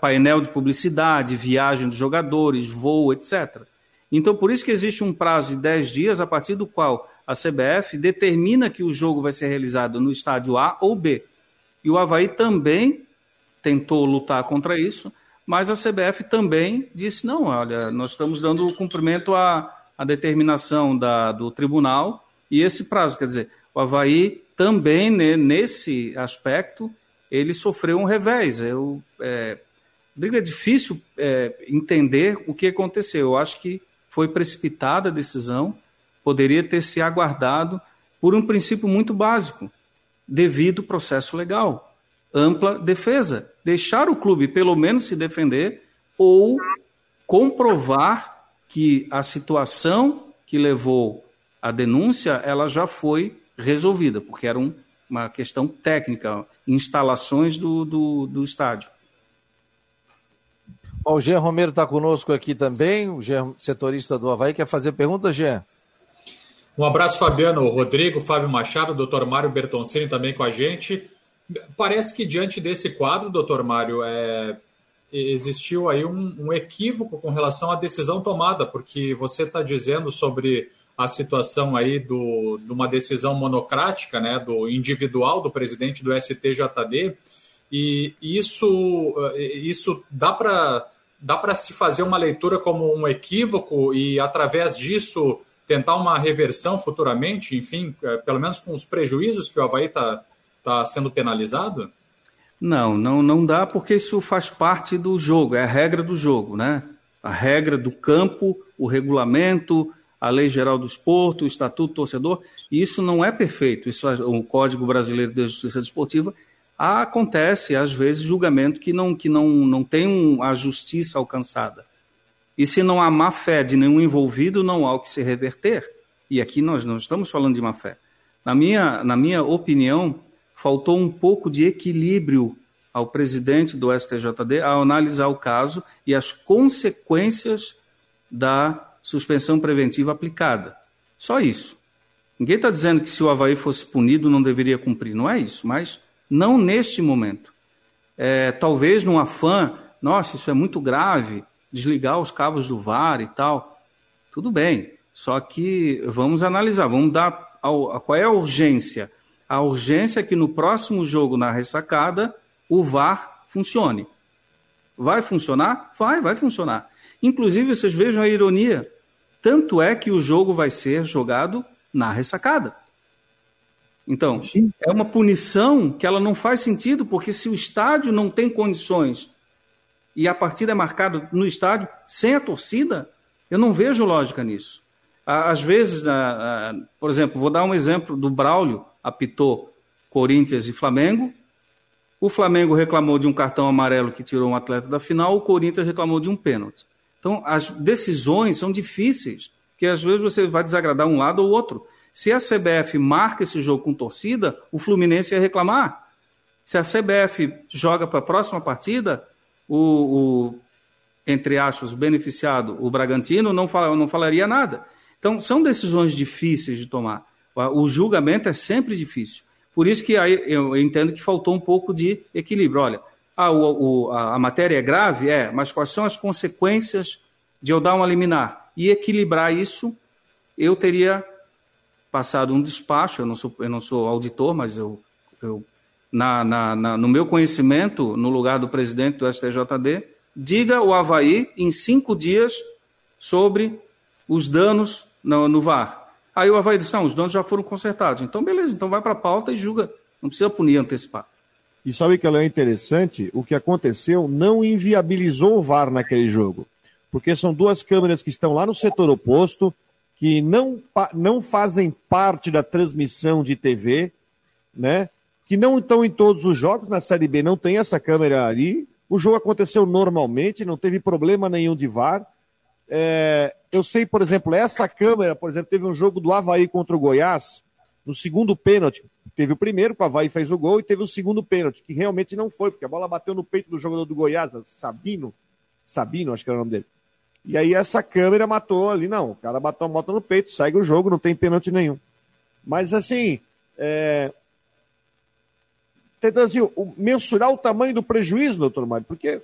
S5: painel de publicidade, viagem dos jogadores, voo, etc. Então, por isso que existe um prazo de 10 dias a partir do qual a CBF determina que o jogo vai ser realizado no estádio A ou B. E o Havaí também tentou lutar contra isso, mas a CBF também disse: não, olha, nós estamos dando cumprimento à, à determinação da, do tribunal e esse prazo. Quer dizer, o Havaí também, né, nesse aspecto, ele sofreu um revés. Eu, é, Rodrigo, é difícil é, entender o que aconteceu. Eu acho que foi precipitada a decisão, poderia ter se aguardado por um princípio muito básico, devido processo legal, ampla defesa, deixar o clube pelo menos se defender ou comprovar que a situação que levou à denúncia ela já foi resolvida, porque era um, uma questão técnica, instalações do, do, do estádio.
S1: O Jean Romero está conosco aqui também, o Jean, setorista do Havaí. Quer fazer pergunta, Jean?
S6: Um abraço, Fabiano, Rodrigo, Fábio Machado, doutor Mário Bertoncini também com a gente. Parece que diante desse quadro, doutor Mário, é, existiu aí um, um, equívoco com relação à decisão tomada, porque você está dizendo sobre a situação aí do, de uma decisão monocrática, né, do individual do presidente do STJD, e isso, isso dá para dá para se fazer uma leitura como um equívoco e através disso tentar uma reversão futuramente, enfim, é, pelo menos com os prejuízos que o Havaí está tá sendo penalizado?
S5: Não, não, não dá porque isso faz parte do jogo, é a regra do jogo, né? A regra do campo, o regulamento, a lei geral do esporte, o estatuto do torcedor, isso não é perfeito. Isso é o Código Brasileiro de Justiça Desportiva acontece às vezes julgamento que não que não não tem a justiça alcançada. E se não há má fé de nenhum envolvido, não há o que se reverter. E aqui nós não estamos falando de má fé. Na minha, na minha opinião, faltou um pouco de equilíbrio ao presidente do STJD ao analisar o caso e as consequências da suspensão preventiva aplicada. Só isso. Ninguém está dizendo que se o Havaí fosse punido não deveria cumprir, não é isso, mas não neste momento. É, talvez num afã, nossa, isso é muito grave, desligar os cabos do VAR e tal. Tudo bem, só que vamos analisar, vamos dar a, a, qual é a urgência. A urgência é que no próximo jogo, na ressacada, o VAR funcione. Vai funcionar? Vai, vai funcionar. Inclusive, vocês vejam a ironia. Tanto é que o jogo vai ser jogado na ressacada. Então, é uma punição que ela não faz sentido, porque se o estádio não tem condições e a partida é marcada no estádio sem a torcida, eu não vejo lógica nisso. Às vezes, por exemplo, vou dar um exemplo do Braulio, apitou Corinthians e Flamengo. O Flamengo reclamou de um cartão amarelo que tirou um atleta da final, o Corinthians reclamou de um pênalti. Então, as decisões são difíceis, que às vezes você vai desagradar um lado ou outro. Se a CBF marca esse jogo com torcida, o Fluminense ia reclamar. Se a CBF joga para a próxima partida, o, o, entre aspas, beneficiado, o Bragantino, não, fala, não falaria nada. Então, são decisões difíceis de tomar. O julgamento é sempre difícil. Por isso que aí eu entendo que faltou um pouco de equilíbrio. Olha, a, o, a, a matéria é grave? É, mas quais são as consequências de eu dar uma liminar? E equilibrar isso, eu teria passado um despacho, eu não sou, eu não sou auditor, mas eu, eu na, na, na, no meu conhecimento, no lugar do presidente do STJD, diga o Havaí em cinco dias sobre os danos no, no VAR. Aí o Havaí disse, não, os danos já foram consertados. Então, beleza, então vai para a pauta e julga. Não precisa punir antecipar.
S3: E sabe que é interessante? O que aconteceu não inviabilizou o VAR naquele jogo. Porque são duas câmeras que estão lá no setor oposto, que não, não fazem parte da transmissão de TV, né? Que não estão em todos os jogos, na Série B não tem essa câmera ali. O jogo aconteceu normalmente, não teve problema nenhum de VAR. É, eu sei, por exemplo, essa câmera, por exemplo, teve um jogo do Havaí contra o Goiás, no segundo pênalti. Teve o primeiro, que o Havaí fez o gol, e teve o segundo pênalti, que realmente não foi, porque a bola bateu no peito do jogador do Goiás, Sabino. Sabino, acho que era o nome dele. E aí essa câmera matou ali, não. O cara bateu a moto no peito, segue o jogo, não tem pênalti nenhum. Mas assim, é... tentando assim, mensurar o tamanho do prejuízo, doutor Mário, porque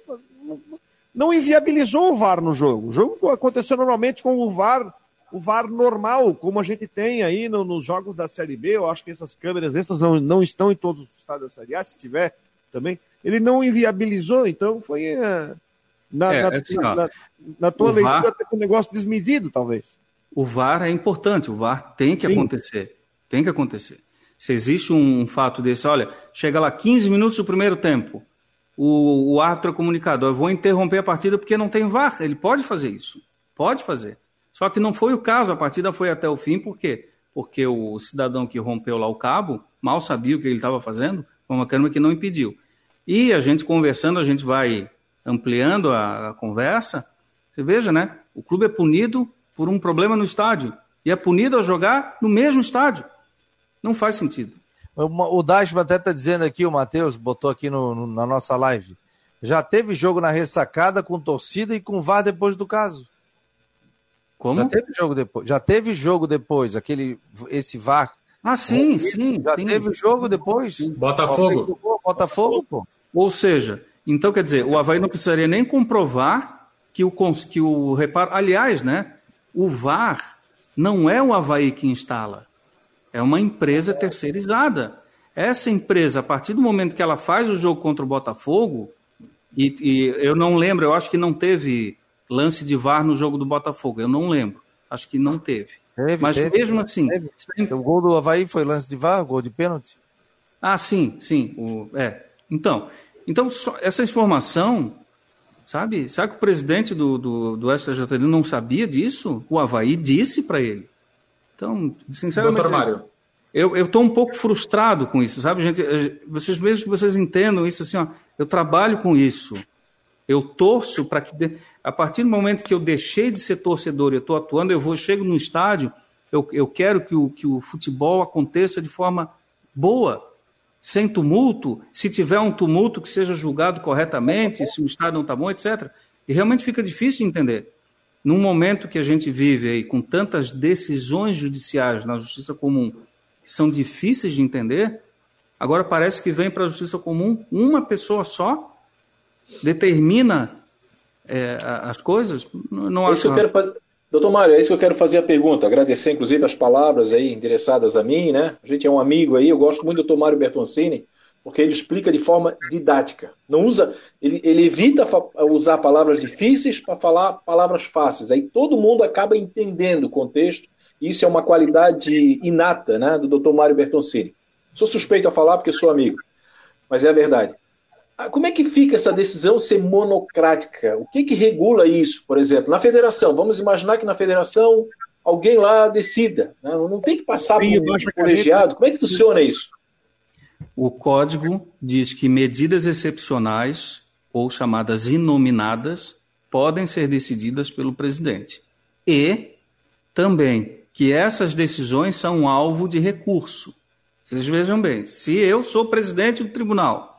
S3: não inviabilizou o VAR no jogo. O jogo aconteceu normalmente com o VAR, o VAR normal, como a gente tem aí no, nos jogos da Série B. Eu acho que essas câmeras extras não, não estão em todos os estados da Série A, se tiver também. Ele não inviabilizou, então foi. É na, é, na, assim, na, na, tua leitura, VAR, um negócio desmedido, talvez.
S5: O VAR é importante, o VAR tem que Sim. acontecer. Tem que acontecer. Se existe um fato desse, olha, chega lá 15 minutos do primeiro tempo, o, o árbitro é comunicado, eu vou interromper a partida porque não tem VAR. Ele pode fazer isso. Pode fazer. Só que não foi o caso, a partida foi até o fim, por quê? Porque o cidadão que rompeu lá o cabo mal sabia o que ele estava fazendo, foi uma câmera que não impediu. E a gente conversando, a gente vai ampliando a, a conversa, você veja, né? O clube é punido por um problema no estádio e é punido a jogar no mesmo estádio. Não faz sentido.
S1: O Dasma até está dizendo aqui, o Matheus botou aqui no, no, na nossa live. Já teve jogo na ressacada com torcida e com VAR depois do caso. Como? Já teve jogo depois. Já teve jogo depois, aquele esse VAR.
S5: Ah, sim, sim.
S1: Já
S5: sim.
S1: teve jogo depois.
S6: Botafogo.
S1: Botafogo, pô.
S5: Ou seja, então quer dizer, o Havaí não precisaria nem comprovar que o, que o reparo. Aliás, né? O VAR não é o Havaí que instala. É uma empresa terceirizada. Essa empresa, a partir do momento que ela faz o jogo contra o Botafogo, e, e eu não lembro, eu acho que não teve lance de VAR no jogo do Botafogo. Eu não lembro. Acho que não teve. teve Mas teve, mesmo assim.
S1: O gol do Havaí foi lance de VAR, gol de pênalti?
S5: Ah, sim, sim. O, é. Então, então essa informação, sabe? Sabe que o presidente do, do, do STJD não sabia disso? O Havaí disse para ele. Então, sinceramente. Doutor Mário. Eu estou um pouco frustrado com isso, sabe, gente? Vocês mesmo que vocês entendam isso assim, ó, eu trabalho com isso. Eu torço para que a partir do momento que eu deixei de ser torcedor e estou atuando, eu vou, chego no estádio, eu, eu quero que o, que o futebol aconteça de forma boa, sem tumulto. Se tiver um tumulto, que seja julgado corretamente, se o estádio não está bom, etc. E realmente fica difícil de entender. Num momento que a gente vive aí com tantas decisões judiciais na justiça comum que são difíceis de entender, agora parece que vem para a justiça comum uma pessoa só determina é, as coisas, não
S2: acho. Isso quero Doutor Mário, é isso que eu quero fazer a pergunta. Agradecer, inclusive, as palavras aí endereçadas a mim, né? A gente é um amigo aí, eu gosto muito do doutor Mário Bertoncini, porque ele explica de forma didática. Não usa, ele, ele evita usar palavras difíceis para falar palavras fáceis. Aí todo mundo acaba entendendo o contexto. Isso é uma qualidade inata, né, do doutor Mário Bertoncini. Sou suspeito a falar porque sou amigo, mas é a verdade. Ah, como é que fica essa decisão ser monocrática? O que, que regula isso, por exemplo? Na federação, vamos imaginar que na federação alguém lá decida. Né? Não tem que passar por um colegiado. Como é que funciona isso?
S5: O código diz que medidas excepcionais, ou chamadas inominadas, podem ser decididas pelo presidente. E também que essas decisões são alvo de recurso. Vocês vejam bem, se eu sou presidente do tribunal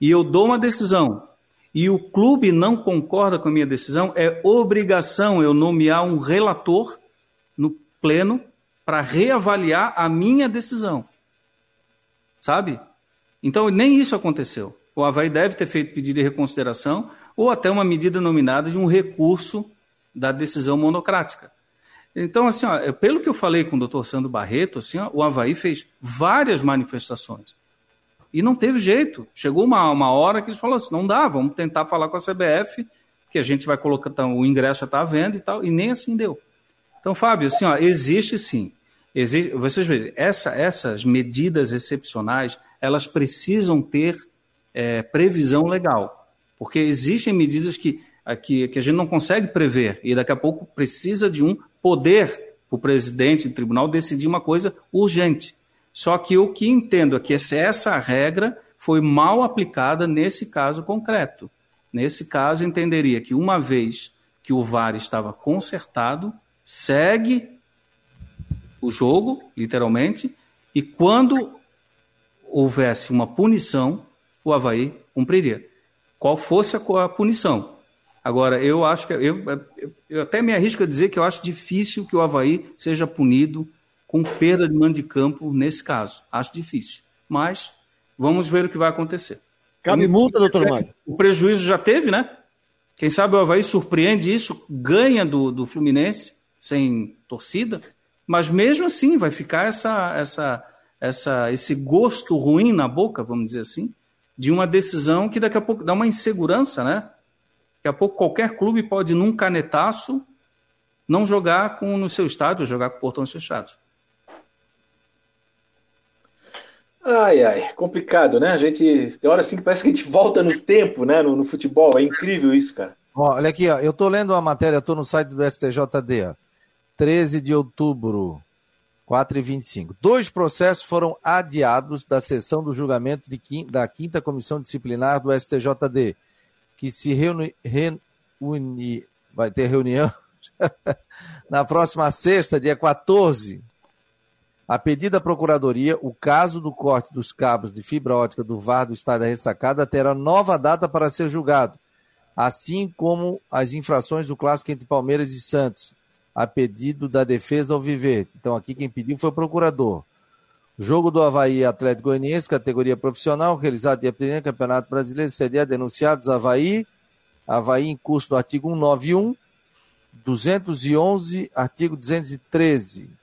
S5: e eu dou uma decisão e o clube não concorda com a minha decisão, é obrigação eu nomear um relator no pleno para reavaliar a minha decisão. Sabe? Então, nem isso aconteceu. O Havaí deve ter feito pedido de reconsideração ou até uma medida nominada de um recurso da decisão monocrática. Então, assim, ó, pelo que eu falei com o doutor Sandro Barreto, assim, ó, o Havaí fez várias manifestações. E não teve jeito. Chegou uma, uma hora que eles falaram assim: não dá, vamos tentar falar com a CBF, que a gente vai colocar, então, o ingresso já está à venda e tal, e nem assim deu. Então, Fábio, assim, ó, existe sim. Existe, vocês veem, essa, essas medidas excepcionais, elas precisam ter é, previsão legal. Porque existem medidas que, que, que a gente não consegue prever, e daqui a pouco precisa de um poder o presidente do tribunal decidir uma coisa urgente. Só que o que entendo é que essa regra foi mal aplicada nesse caso concreto. Nesse caso, entenderia que uma vez que o VAR estava consertado, segue o jogo, literalmente, e quando houvesse uma punição, o Havaí cumpriria. Qual fosse a punição. Agora, eu acho que. Eu, eu até me arrisco a dizer que eu acho difícil que o Havaí seja punido com perda de mando de campo nesse caso. Acho difícil. Mas vamos ver o que vai acontecer.
S3: Cabe multa, doutor Mário?
S5: O prejuízo já teve, né? Quem sabe o Havaí surpreende isso, ganha do, do Fluminense sem torcida, mas mesmo assim vai ficar essa, essa, essa, esse gosto ruim na boca, vamos dizer assim, de uma decisão que daqui a pouco dá uma insegurança, né? Daqui a pouco qualquer clube pode, num canetaço, não jogar com no seu estádio, jogar com portões fechados.
S2: Ai, ai, complicado, né? A gente tem hora assim que parece que a gente volta no tempo, né? No, no futebol. É incrível isso, cara.
S1: Ó, olha aqui, ó. Eu tô lendo a matéria, tô no site do STJD, ó. 13 de outubro, 4 e 25. Dois processos foram adiados da sessão do julgamento de, da quinta comissão disciplinar do STJD, que se reúne vai ter reunião na próxima sexta, dia 14, A pedido da Procuradoria, o caso do corte dos cabos de fibra ótica do VAR do Estado da Ressacada terá nova data para ser julgado, assim como as infrações do clássico entre Palmeiras e Santos, a pedido da defesa ao viver. Então, aqui quem pediu foi o procurador. Jogo do Havaí Atlético Goianiense, categoria profissional, realizado dia 1 Campeonato Brasileiro, CDA, denunciados Havaí, Havaí em curso do artigo 191, 211, artigo 213.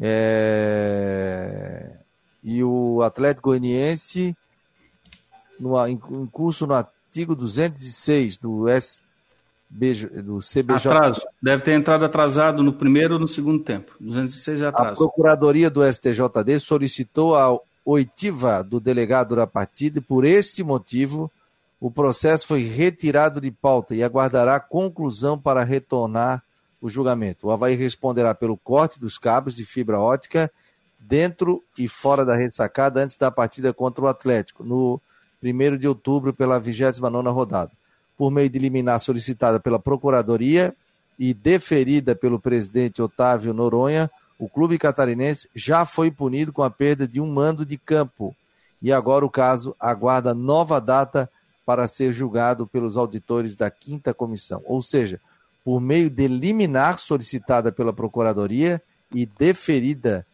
S1: É... E o Atlético Goianiense, no, em, em curso no artigo 206 do, S, do CBJ.
S5: Atraso. Deve ter entrado atrasado no primeiro ou no segundo tempo. 206 é atraso.
S1: A Procuradoria do STJD solicitou a oitiva do delegado da partida e, por este motivo, o processo foi retirado de pauta e aguardará conclusão para retornar o julgamento. O Havaí responderá pelo corte dos cabos de fibra ótica dentro e fora da ressacada antes da partida contra o Atlético, no 1 de outubro, pela 29 rodada. Por meio de liminar solicitada pela Procuradoria e deferida pelo presidente Otávio Noronha, o clube catarinense já foi punido com a perda de um mando de campo. E agora o caso aguarda nova data para ser julgado pelos auditores da quinta comissão. Ou seja, por meio de liminar solicitada pela Procuradoria e deferida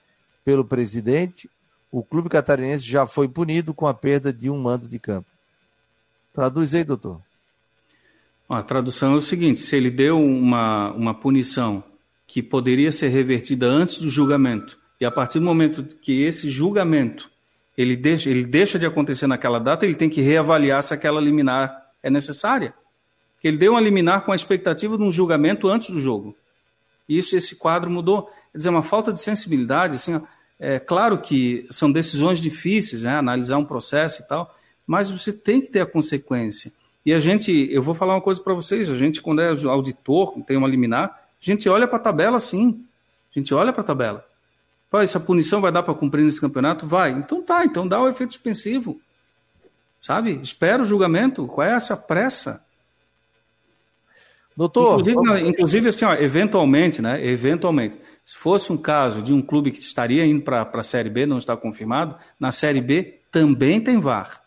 S1: pelo presidente, o clube catarinense já foi punido com a perda de um mando de campo. Traduz aí, doutor.
S5: A tradução é o seguinte: se ele deu uma, uma punição que poderia ser revertida antes do julgamento, e a partir do momento que esse julgamento ele deixa, ele deixa de acontecer naquela data, ele tem que reavaliar se aquela liminar é necessária. Ele deu uma liminar com a expectativa de um julgamento antes do jogo. Isso, esse quadro mudou. Quer dizer, uma falta de sensibilidade, assim, é claro que são decisões difíceis, né, analisar um processo e tal, mas você tem que ter a consequência. E a gente, eu vou falar uma coisa para vocês, a gente, quando é auditor, tem uma liminar, a gente olha para a tabela sim. A gente olha para a tabela. Pô, essa punição vai dar para cumprir nesse campeonato? Vai. Então tá, então dá o efeito suspensivo. Sabe? Espera o julgamento. Qual é essa pressa? Doutor. Inclusive, inclusive assim, ó, eventualmente, né? Eventualmente, se fosse um caso de um clube que estaria indo para a Série B, não está confirmado, na Série B também tem VAR.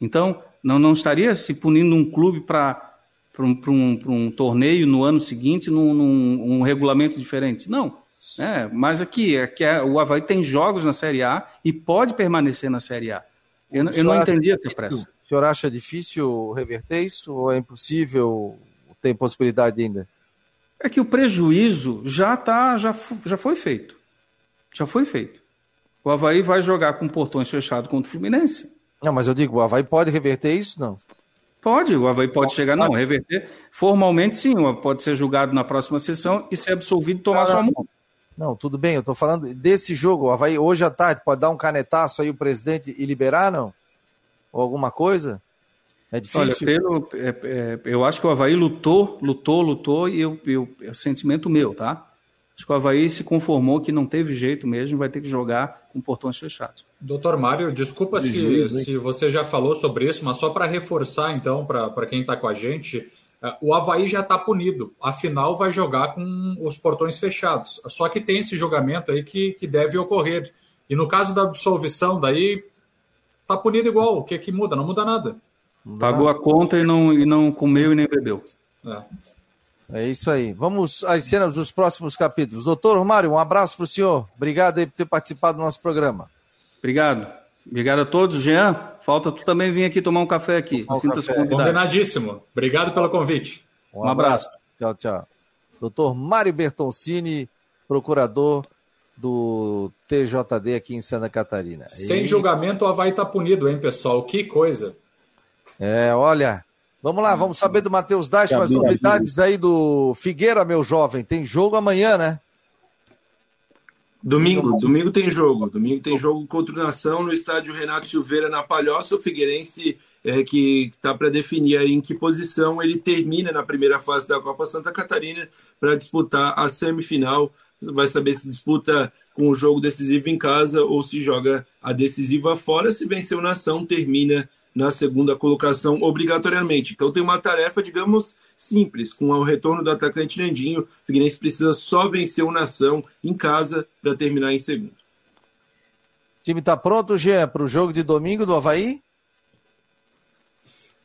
S5: Então, não, não estaria se punindo um clube para um, um, um torneio no ano seguinte num, num um regulamento diferente. Não. É, mas aqui, aqui é, o Havaí tem jogos na Série A e pode permanecer na Série A. Eu, eu não entendi essa pressa.
S1: O senhor acha difícil reverter isso ou é impossível? Tem possibilidade ainda?
S5: É que o prejuízo já tá, já, já foi feito. Já foi feito. O Havaí vai jogar com portões fechados contra o Fluminense.
S1: Não, mas eu digo, o Havaí pode reverter isso? Não.
S5: Pode, o Havaí pode, chegar, não, reverter. Formalmente, sim, pode ser julgado na próxima sessão e ser absolvido e tomar sua multa.
S1: Não, tudo bem, eu estou falando desse jogo. O Havaí, hoje à tarde, pode dar um canetaço aí o presidente e liberar, não? Ou alguma coisa?
S5: É difícil. Olha, pelo, é, é, eu acho que o Havaí lutou, lutou, lutou, e eu, eu, é o sentimento meu, tá? Acho que o Havaí se conformou que não teve jeito mesmo, vai ter que jogar com portões fechados.
S6: Doutor Mário, desculpa se, se você já falou sobre isso, mas só para reforçar, então, para quem está com a gente, é, o Havaí já está punido. Afinal, vai jogar com os portões fechados. Só que tem esse julgamento aí que, que deve ocorrer. E no caso da absolvição, daí está punido igual. O que, que muda? Não muda nada.
S5: Pagou a conta e não, e não comeu e nem bebeu.
S1: É. É isso aí. Vamos às cenas dos próximos capítulos. Doutor Romário, um abraço para o senhor. Obrigado aí por ter participado do nosso programa.
S5: Obrigado. Obrigado a todos. Jean, falta tu também vir aqui tomar um café aqui.
S6: Sinta-se convidado. Combinadíssimo. Obrigado pelo convite.
S1: Um, um abraço. abraço. Tchau, tchau. Doutor Mário Bertoncini, procurador do TJD aqui em Santa Catarina.
S6: Sem e... julgamento, o Havaí está punido, hein, pessoal? Que coisa.
S1: É, olha, vamos lá, vamos saber do Matheus Dais, as novidades aí do Figueira, meu jovem. Tem jogo amanhã, né?
S7: Domingo, domingo tem jogo. Domingo tem jogo contra o Nação no estádio Renato Silveira na Palhoça. O Figueirense é, que está para definir aí em que posição ele termina na primeira fase da Copa Santa Catarina para disputar a semifinal. Vai saber se disputa com o jogo decisivo em casa ou se joga a decisiva fora. Se vencer o Nação, termina na segunda colocação obrigatoriamente. Então tem uma tarefa, digamos, simples. Com o retorno do atacante Nandinho, o Figueirense precisa só vencer o Nação em casa para terminar em segundo.
S1: O time está pronto, Gê, para o jogo de domingo do Havaí?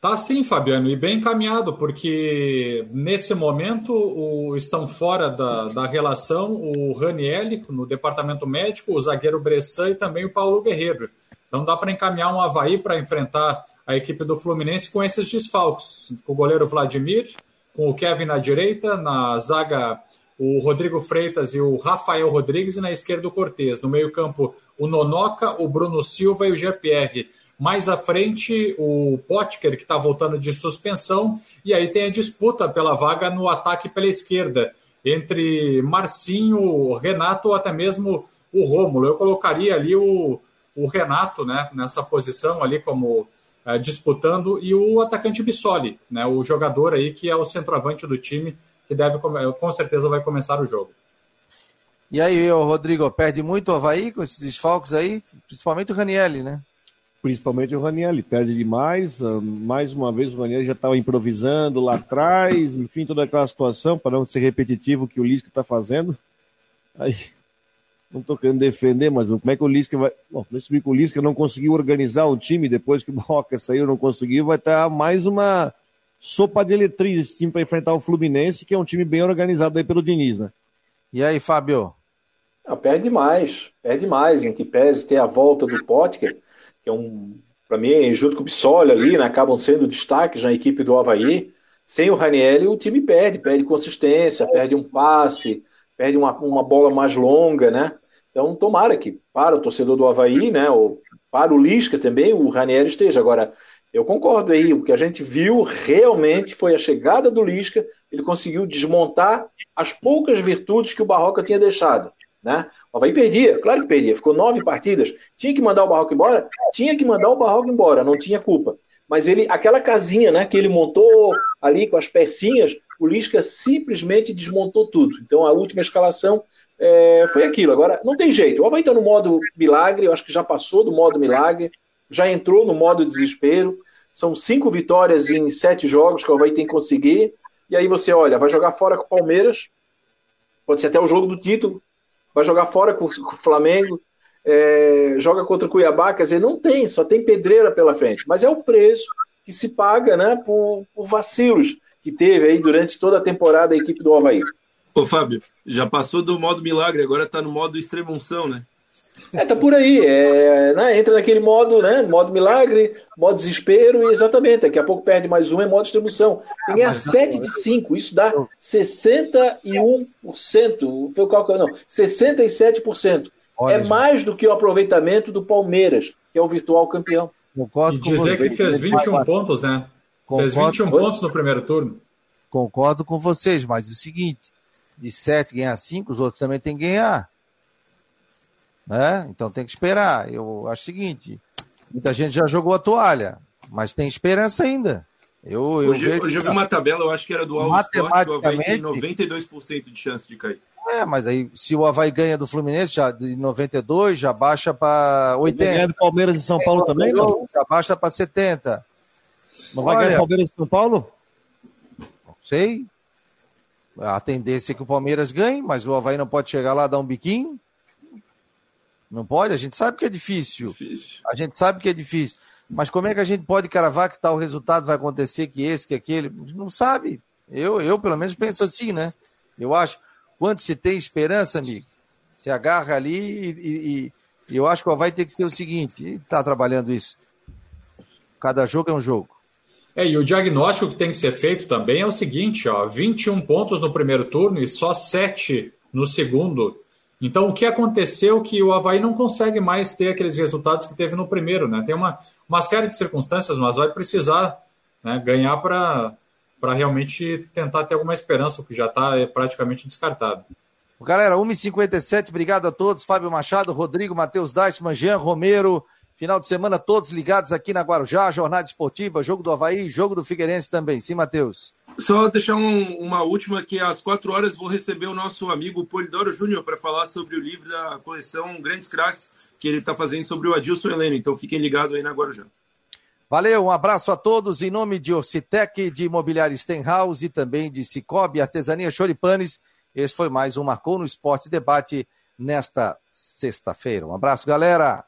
S6: Tá sim, Fabiano, e bem encaminhado, porque nesse momento o, estão fora da, da relação o Ranielli, no departamento médico, o zagueiro Bressan e também o Paulo Guerreiro. Então dá para encaminhar um Havaí para enfrentar a equipe do Fluminense com esses desfalques, com o goleiro Vladimir, com o Kevin na direita, na zaga o Rodrigo Freitas e o Rafael Rodrigues, e na esquerda o Cortez. No meio-campo, o Nonoca, o Bruno Silva e o GPR. Mais à frente, o Potker, que está voltando de suspensão, e aí tem a disputa pela vaga no ataque pela esquerda, entre Marcinho, Renato ou até mesmo o Rômulo. Eu colocaria ali o, o Renato né, nessa posição ali como é, disputando, e o atacante Bissoli, né, o jogador aí que é o centroavante do time, que deve com certeza vai começar o jogo.
S1: E aí, Rodrigo, perde muito o Havaí com esses desfalques aí, principalmente o Ranielli, né?
S3: principalmente o Raniel, perde demais. Ah, mais uma vez o Raniel já estava improvisando lá atrás, enfim, toda aquela situação, para não ser repetitivo que o Lisca está fazendo. Aí, não estou querendo defender, mas como é que o Lisca vai. Bom, se o Lisca não conseguiu organizar o time depois que o Boca saiu, não conseguiu, vai estar mais uma sopa de eletriz esse time para enfrentar o Fluminense, que é um time bem organizado aí pelo Diniz, né?
S1: E aí, Fábio?
S2: Ah, perde mais, perde mais, em que pese ter a volta do Potker que é um, para mim, junto com o Bissoli ali, né, acabam sendo destaques na equipe do Havaí. Sem o Raniel, o time perde, perde consistência, perde um passe, perde uma, uma bola mais longa, né? Então, tomara que para o torcedor do Havaí, né, ou para o Lisca também, o Raniel esteja. Agora, eu concordo aí, o que a gente viu realmente foi a chegada do Lisca, ele conseguiu desmontar as poucas virtudes que o Barroca tinha deixado. Né? O Havaí perdia, claro que perdia, ficou nove partidas. Tinha que mandar o Barroco embora? Tinha que mandar o Barroco embora, não tinha culpa. Mas ele, aquela casinha né, que ele montou ali com as pecinhas, o Lisca simplesmente desmontou tudo. Então a última escalação é, foi aquilo. Agora, não tem jeito. O Havaí está no modo milagre, eu acho que já passou do modo milagre, já entrou no modo desespero. São cinco vitórias em sete jogos que o Havaí tem que conseguir. E aí você olha, vai jogar fora com o Palmeiras, pode ser até o jogo do título, vai jogar fora com, o Flamengo, é, joga contra o Cuiabá, quer dizer, não tem, só tem pedreira pela frente. Mas é o preço que se paga né, por, por vacilos que teve aí durante toda a temporada a equipe do Havaí.
S7: Ô Fábio, já passou do modo milagre, agora está no modo extremunção, né?
S2: É, tá por aí. É, né, entra naquele modo, né? Modo milagre, modo desespero, e exatamente. Daqui a pouco perde mais um, é modo distribuição. Tem que ganhar 7 de 5. Isso dá 61%. Foi o cálculo, não. 67%. Olha, é mais do que o aproveitamento do Palmeiras, que é o virtual campeão.
S6: Concordo e dizer que fez 21 pontos, né? Concordo fez 21 com... pontos no primeiro turno.
S1: Concordo com vocês, mas o seguinte: de 7 ganhar 5, os outros também têm que ganhar. Né? Então tem que esperar. Eu acho o seguinte: muita gente já jogou a toalha, mas tem esperança ainda. Eu, eu
S7: hoje, vejo... hoje eu vi uma tabela, eu acho que era do Alves Sport, o Havaí tem 92% de chance de cair.
S1: É, mas aí se o Havaí ganha do Fluminense já de 92, já baixa para 80. Vai ganhar
S3: do Palmeiras e São Paulo é, também, não?
S1: Já baixa para 70.
S3: Não vai Olha, ganhar Palmeiras e São Paulo?
S1: Não sei. A tendência é que o Palmeiras ganhe, mas o Havaí não pode chegar lá dar um biquinho. Não pode? A gente sabe que é difícil. difícil. A gente sabe que é difícil. Mas como é que a gente pode cravar que tal resultado vai acontecer, que esse, que aquele? Não sabe. Eu, eu pelo menos penso assim, né? Eu acho. Quando se tem esperança, amigo, se agarra ali e, e, e eu acho que vai ter que ser o seguinte: está trabalhando isso. Cada jogo é um jogo.
S6: É, e o diagnóstico que tem que ser feito também é o seguinte: ó, 21 pontos no primeiro turno e só 7 no segundo. Então, o que aconteceu que o Havaí não consegue mais ter aqueles resultados que teve no primeiro, né? Tem uma, uma série de circunstâncias, mas vai precisar né, ganhar para realmente tentar ter alguma esperança, o que já está é, praticamente descartado.
S1: Galera, 1h57, obrigado a todos. Fábio Machado, Rodrigo, Matheus Deichmann, Jean Romero. Final de semana todos ligados aqui na Guarujá, jornada esportiva, jogo do Havaí, jogo do Figueirense também. Sim, Matheus.
S7: Só deixar um, uma última que às quatro horas vou receber o nosso amigo Polidoro Júnior para falar sobre o livro da coleção Grandes Craques que ele está fazendo sobre o Adilson Heleno. Então fiquem ligados aí na Guarujá.
S1: Valeu, um abraço a todos em nome de Orcitec, de Imobiliário Stenhouse e também de Cicobi, Artesania Choripanes. Esse foi mais um Marcou no Esporte Debate nesta sexta-feira. Um abraço, galera.